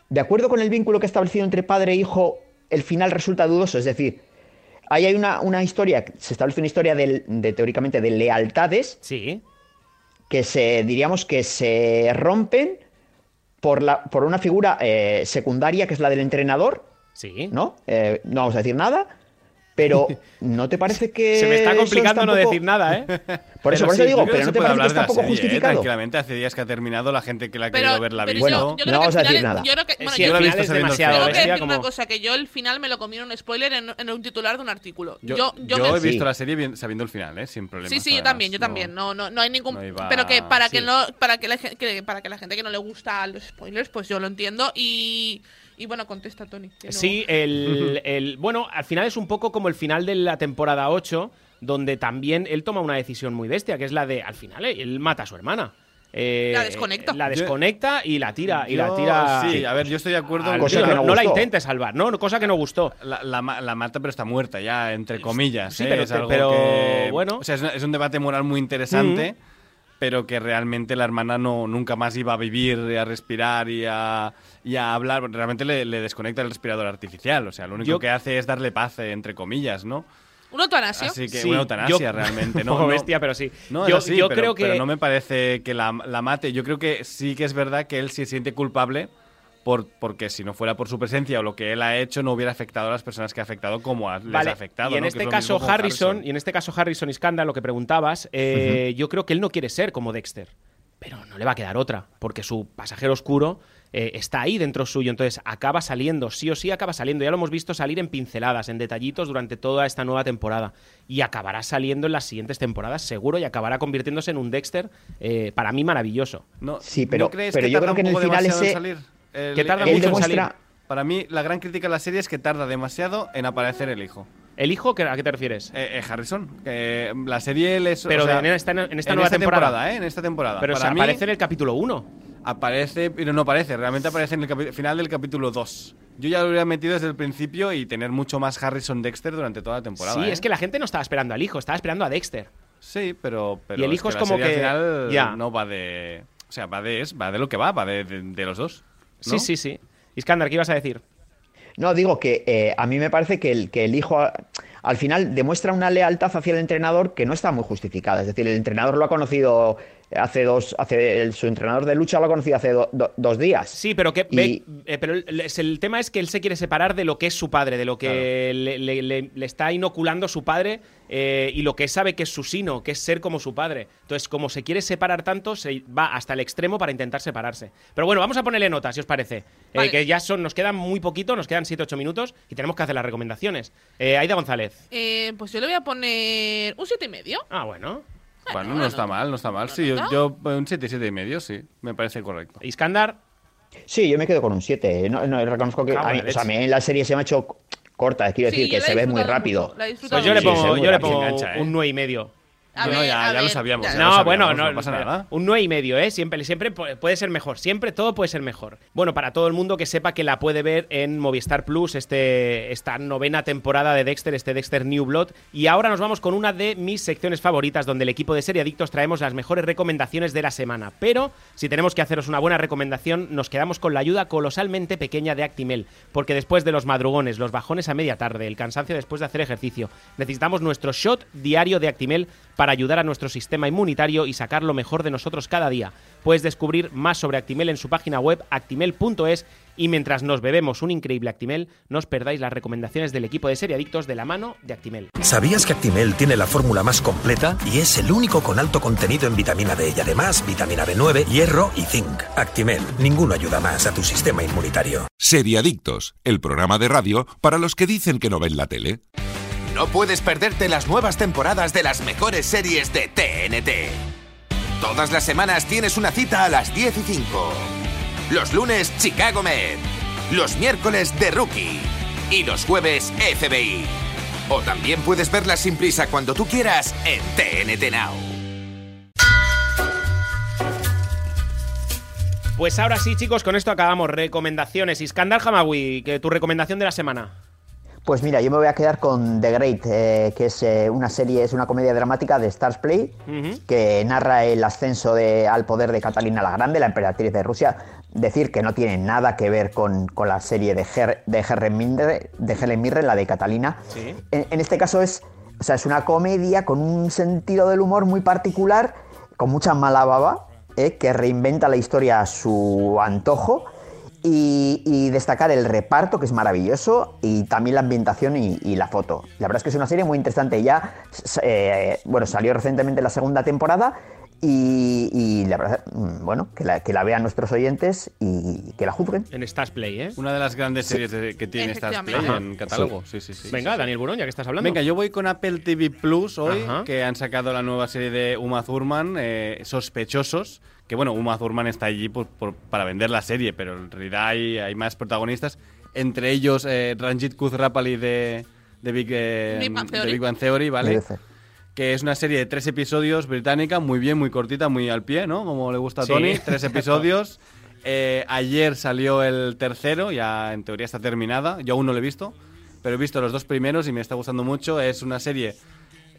de acuerdo con el vínculo que ha establecido entre padre e hijo, el final resulta dudoso? Es decir, ahí hay una, una historia, se establece una historia del- de, teóricamente de lealtades Sí. Que se, diríamos que se rompen por, la, por una figura eh, secundaria que es la del entrenador. Sí. ¿No? Eh, no vamos a decir nada. Pero ¿no te parece que. Se me está complicando no poco- decir nada, ¿eh? Por eso, Pero por eso sí, digo, Yo creo pero ¿no te puede parece que hablar está de un poco la serie, ¿eh? justificado? Tranquilamente, hace días que ha terminado, la gente que la ha Pero, querido ver la pero visto. yo, yo no creo que vamos a decir es- nada. Yo creo que, bueno, Sí, yo lo he final visto es demasiado tengo final, que decir una como... cosa, que yo el final me lo comí en un spoiler en, en un titular de un artículo. Yo, yo, yo me- he visto Sí. la serie bien- sabiendo el final, ¿eh? Sin problema. Sí, sí, yo también, yo también. No, no, no hay ningún. no iba- pero que para que no, para que la, para que la gente que no le gusta los spoilers, pues yo lo entiendo y y bueno, contesta Tony. Sí, el, el- bueno, al final es un poco como el final de la temporada 8, donde también él toma una decisión muy bestia, que es la de, al final, eh, él mata a su hermana. Eh, La desconecta. La desconecta y la tira. Y la tira. Sí, a ver, yo estoy de acuerdo. Cosa que no, no no la intente salvar, no, cosa que no gustó. La, la ma- la mata, pero está muerta ya, entre comillas. Sí, ¿eh? pero- Es algo pero, que- bueno. O sea, es un debate moral muy interesante, pero que realmente la hermana no nunca más iba a vivir, y a respirar y a, y a hablar. Realmente le, le desconecta el respirador artificial. O sea, lo único Yo- que hace es darle paz, eh, entre comillas, ¿no? ¿Un eutanasio? Así que Sí, una eutanasia yo- realmente, Un ¿no? poco no- bestia, pero sí. No, yo así, yo pero, creo que. pero no me parece que la, la mate. Yo creo que sí que es verdad que él se siente culpable por, porque si no fuera por su presencia o lo que él ha hecho no hubiera afectado a las personas que ha afectado como a- les ha afectado. y en este es caso Harrison, y en este caso Harrison y Scanda, lo que preguntabas, eh, yo creo que él no quiere ser como Dexter, pero no le va a quedar otra, porque su pasajero oscuro eh, está ahí dentro suyo, entonces acaba saliendo, sí o sí acaba saliendo, ya lo hemos visto salir en pinceladas, en detallitos durante toda esta nueva temporada, y acabará saliendo en las siguientes temporadas seguro y acabará convirtiéndose en un Dexter eh, para mí maravilloso. No, Sí, pero- ¿no crees pero que yo creo que en el final ese- salir? El- Que tarda el- mucho en salir. Para mí, la gran crítica a la serie es que tarda demasiado en aparecer el hijo. ¿El hijo? ¿qué- ¿A qué te refieres? Eh, eh, Harrison. la serie les. Pero o sea, en esta, en esta en nueva esta temporada. ¿eh? En esta temporada. Pero Para mí, aparece en el capítulo 1. Aparece, pero no aparece. Realmente aparece en el final del capítulo 2. Yo ya lo hubiera metido desde el principio y tener mucho más Harrison Dexter durante toda la temporada. Sí, ¿eh? es que la gente no estaba esperando al hijo, estaba esperando a Dexter. Sí, pero. pero Y el hijo es como que- Al final no va de. O sea, va de, es- va de lo que va, va de, de- de los dos. Sí, sí, sí. Iskandar, ¿qué ibas a decir? No, digo que eh, a mí me parece que el, que el hijo a- al final demuestra una lealtad hacia el entrenador que no está muy justificada. Es decir, el entrenador lo ha conocido hace dos, hace el- su entrenador de lucha lo ha conocido hace do- do- dos días. Sí, pero que Y- ve- eh, pero el, es- el tema es que él se quiere separar de lo que es su padre, de lo que le, le- le- le está inoculando su padre eh, y lo que sabe que es su sino, que es ser como su padre. Entonces, como se quiere separar tanto, se va hasta el extremo para intentar separarse. Pero bueno, vamos a ponerle nota, si os parece. Eh, que ya son, nos quedan muy poquito, nos quedan 7-8 minutos y tenemos que hacer las recomendaciones. Eh, Aida González. Eh, pues yo le voy a poner un siete y medio. Ah, bueno. Bueno, no está mal, no está mal. Sí, yo, yo eh, un 7, 7 y medio, sí, me parece correcto. Iskandar. Sí, yo me quedo con un 7. No, no, reconozco que a en mí, la o sea, a mí la serie se me ha hecho corta. Quiero decir que se ve muy rápido. Pues yo le pongo, yo le pongo engancha, ¿eh? un 9 y medio. A No, ver, ya- a ya lo sabíamos, ya- ya lo No, sabíamos, bueno, no no, pasa nada. Un 9 y medio, ¿eh? Siempre, siempre pu- puede ser mejor. Siempre todo puede ser mejor. Bueno, para todo el mundo que sepa que la puede ver en Movistar Plus, este, esta novena temporada de Dexter, este Dexter New Blood. Y ahora nos vamos con una de mis secciones favoritas, donde el equipo de Seriadictos traemos las mejores recomendaciones de la semana. Pero si tenemos que haceros una buena recomendación, nos quedamos con la ayuda colosalmente pequeña de Actimel. Porque después de los madrugones, los bajones a media tarde, el cansancio después de hacer ejercicio, necesitamos nuestro shot diario de Actimel para ayudar a nuestro sistema inmunitario y sacar lo mejor de nosotros cada día. Puedes descubrir más sobre Actimel en su página web actimel.es y mientras nos bebemos un increíble Actimel, no os perdáis las recomendaciones del equipo de Seriadictos de la mano de Actimel. ¿Sabías que Actimel tiene la fórmula más completa y es el único con alto contenido en vitamina D y además vitamina B9, hierro y zinc? Actimel, ninguno ayuda más a tu sistema inmunitario. Seriadictos, el programa de radio para los que dicen que no ven la tele. No puedes perderte las nuevas temporadas de las mejores series de TNT. Todas las semanas tienes una cita a las 10 y 5. Los lunes, Chicago Med. Los miércoles, The Rookie. Y los jueves, FBI. O también puedes verlas sin prisa cuando tú quieras en TNT Now. Pues ahora sí, chicos, con esto acabamos. Recomendaciones. Iskandar Hamawi, que tu recomendación de la semana. Pues mira, yo me voy a quedar con The Great, eh, que es eh, una serie, es una comedia dramática de Stars Play, que narra el ascenso de- al poder de Catalina la Grande, la emperatriz de Rusia. Decir que no tiene nada que ver con, con la serie de, Her- de, Helen Mirren, de Helen Mirren, la de Catalina. Sí. En, en este caso es, o sea, es una comedia con un sentido del humor muy particular, con mucha mala baba, eh, que reinventa la historia a su antojo. Y, y destacar el reparto, que es maravilloso, y también la ambientación y, la foto. La verdad es que es una serie muy interesante. Ya, eh, bueno, salió recientemente la segunda temporada y, y la verdad, mm, bueno, que la, que la vean nuestros oyentes y que la juzguen. En Stars Play, ¿eh? Una de las grandes series de- que tiene Stars Play en catálogo. Sí, sí, sí. Venga, Daniel Burón, ya que estás hablando. Venga, yo voy con Apple TV Plus hoy, Ajá. que han sacado la nueva serie de Uma Thurman, eh, Sospechosos. Que bueno, Uma Thurman está allí por- por- para vender la serie, pero en realidad hay, hay más protagonistas. Entre ellos eh, Ranjit Kuthrapali de, de, Big, eh, Big Bang de Theory. Big Bang Theory, ¿vale? Que es una serie de tres episodios británica, muy bien, muy cortita, muy al pie, ¿no? Como le gusta a Sí. Tony, tres episodios. Eh, ayer salió el tercero, ya en teoría está terminada, yo aún no lo he visto, pero he visto los dos primeros y me está gustando mucho. Es una serie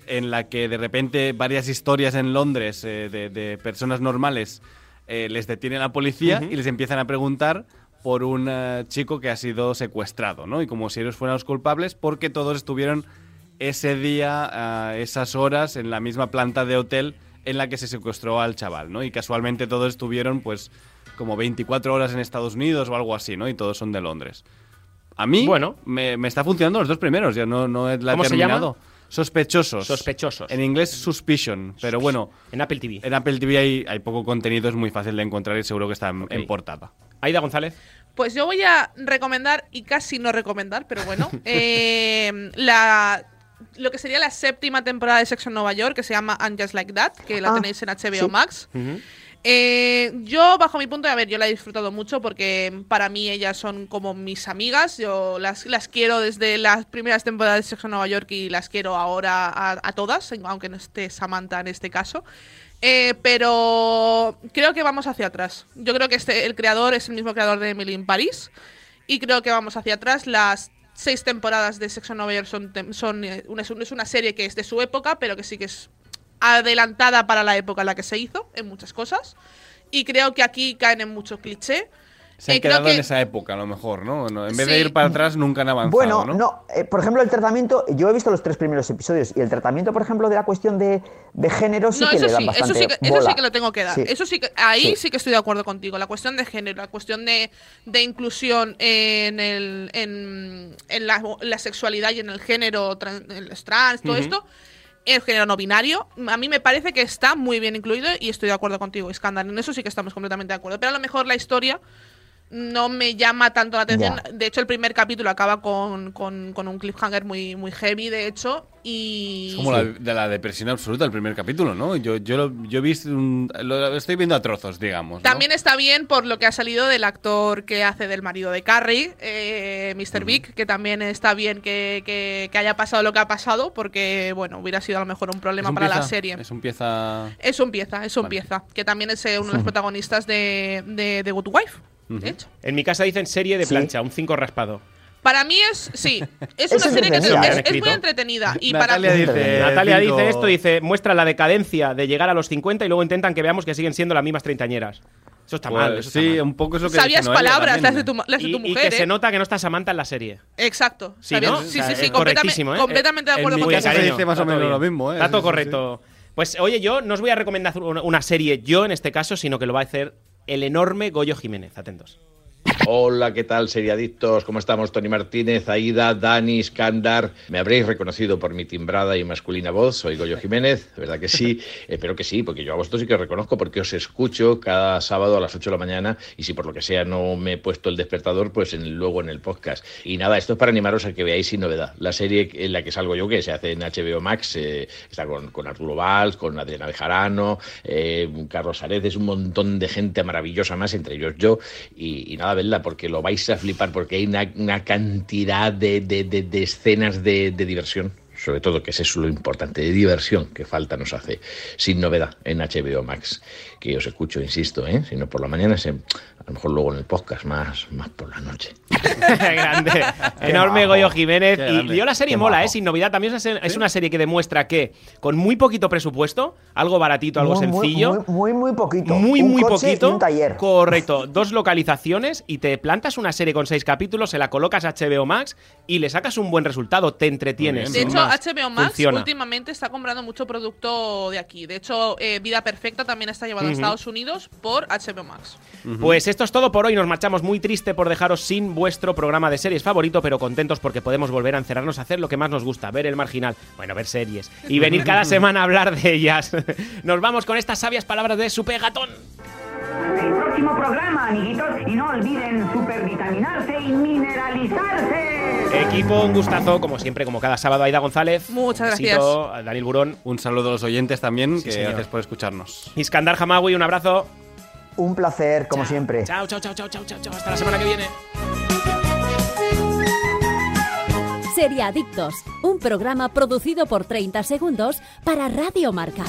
en la que de repente varias historias en Londres eh, de, de personas normales eh, les detiene la policía y les empiezan a preguntar por un eh, chico que ha sido secuestrado, ¿no? Y como si ellos fueran los culpables porque todos estuvieron ese día, a esas horas, en la misma planta de hotel en la que se secuestró al chaval, ¿no? Y casualmente todos estuvieron, pues, como 24 horas en Estados Unidos o algo así, ¿no? Y todos son de Londres. A mí Bueno. me, me está funcionando los dos primeros, ya no, no la he ¿Cómo se terminado. llama? Sospechosos. Sospechosos. En inglés, Suspicion. Pero bueno, En Apple TV. en Apple TV hay, hay poco contenido, es muy fácil de encontrar y seguro que está en portada. Aida González. Pues yo voy a recomendar, y casi no recomendar, pero bueno, eh, la, lo que sería la séptima temporada de Sexo en Nueva York, que se llama And Just Like That, que la Ah, tenéis en HBO sí. Max. Eh, yo, bajo mi punto de ver, yo la he disfrutado mucho porque para mí ellas son como mis amigas. Yo las, las quiero desde las primeras temporadas de Sexo en Nueva York y las quiero ahora a, a todas, aunque no esté Samantha en este caso. Eh, pero creo que vamos hacia atrás. Yo creo que este, el creador es el mismo creador de Emily in Paris. Y creo que vamos hacia atrás. Las seis temporadas de Sexo Nueva York son, son eh, una, es una serie que es de su época, pero que sí que es adelantada para la época en la que se hizo, en muchas cosas. Y creo que aquí caen en mucho cliché. Se han Eh, quedado en esa época, a lo mejor, ¿no? No, en vez Sí. de ir para atrás, nunca han avanzado, Bueno, ¿no? no, eh, por ejemplo, el tratamiento, yo he visto los tres primeros episodios y el tratamiento, por ejemplo, de la cuestión de, de género sí No, que eso le dan sí, eso sí, que, eso bola. sí que lo tengo que dar. Sí. Eso sí que, ahí Sí. sí. que estoy de acuerdo contigo. La cuestión de género, la cuestión de, de inclusión en, el, en, en la, la sexualidad y en el género, tran- en los trans, todo Ujú. esto, el género no binario, a mí me parece que está muy bien incluido y estoy de acuerdo contigo, Iskandar. En eso sí que estamos completamente de acuerdo. Pero a lo mejor la historia no me llama tanto la atención. De hecho, el primer capítulo acaba con, con, con un cliffhanger muy, muy heavy, de hecho. Y. Es como la, de la depresión absoluta el primer capítulo, ¿no? Yo, yo, lo, yo he visto un- lo, estoy viendo a trozos, digamos. ¿no? También está bien por lo que ha salido del actor que hace del marido de Carrie, eh, Mr. Big, que también está bien que, que- que haya pasado lo que ha pasado, porque, bueno, hubiera sido a lo mejor un problema un para la serie. Es un pieza. Es un pieza, es un Vale. pieza, que también es eh, uno de los protagonistas de, de, de Good Wife, de hecho. En mi casa dicen serie de Sí. plancha, un 5 raspado. Para mí es, sí, es Es una serie que te- es, es muy entretenida. Y Natalia para dice. Natalia dice esto, dice, muestra la decadencia de llegar a los 50 y luego intentan que veamos que siguen siendo las mismas treintañeras. Eso está Pues mal, eso está sí, mal. un poco es lo que sabías palabras las de tu, las de Y, tu y mujer, que se ¿eh? nota que no está Samantha en la serie. Exacto. Sí. Sí, sí, sí, completamente, ¿eh? completamente de En acuerdo mi contigo. casa se cariño, dice más o está menos lo mismo, ¿eh? Está sí. correcto. Pues oye, yo no os voy a recomendar una serie yo en este caso, sino que lo va a hacer el enorme Goyo Jiménez. Atentos. Hola, ¿qué tal, seriadictos? ¿Cómo estamos? Tony Martínez, Aida, Dani, Iskandar. Me habréis reconocido por mi timbrada y masculina voz. Soy Goyo Jiménez, de verdad que sí. Espero que sí, porque yo a vosotros sí que os reconozco porque os escucho cada sábado a las 8 de la mañana y si por lo que sea no me he puesto el despertador, pues en- luego en el podcast. Y nada, esto es para animaros a que veáis sin novedad. La serie en la que salgo yo, que se hace en HBO Max, eh, está con, con Arturo Valls, con Adriana Bejarano, eh, Carlos Areces, un montón de gente maravillosa más, entre ellos yo. Y, y nada, vedla, porque lo vais a flipar, porque hay una, cantidad de, de- de- escenas de, de diversión. Sobre todo, que es eso lo importante, de diversión que falta nos hace, sin novedad, en HBO Max. Que os escucho, insisto, ¿eh? si no por la mañana, se- a lo mejor luego en el podcast, más, más por la noche. grande. Enorme. Goyo Jiménez. Qué Y grande. yo la serie Qué mola. ¿eh? Sin novedad. También es, es una serie que demuestra que con muy poquito presupuesto, algo baratito, algo Muy, sencillo. Muy, muy, muy poquito. Muy, Un muy coche poquito. Y un taller. Correcto. Dos localizaciones y te plantas una serie con seis capítulos, se la colocas a HBO Max y le sacas un buen resultado. Te entretienes. De hecho, más. HBO Max Funciona. últimamente está comprando mucho producto de aquí. De hecho, eh, Vida Perfecta también está llevado a Ujú. Estados Unidos por HBO Max. Pues esto es todo por hoy. Nos marchamos muy triste por dejaros sin vuestro programa de series favorito, pero contentos porque podemos volver a encerrarnos a hacer lo que más nos gusta, ver el marginal. Bueno, ver series. Y venir cada semana a hablar de ellas. Nos vamos con estas sabias palabras de su pegatón. El próximo programa, amiguitos, y no olviden supervitaminarse y mineralizarse. Equipo, un gustazo, como siempre, como cada sábado, Aida González. Muchas Un besito gracias. Daniel Burón. Un saludo a los oyentes también, Sí, que señor. gracias por escucharnos. Iskandar Hamawi, un abrazo. Un placer, como siempre. Chao, chao, chao, chao, chao, chao, chao. Hasta la semana que viene. Seriadictos, un programa producido por 30 segundos para Radio Marca.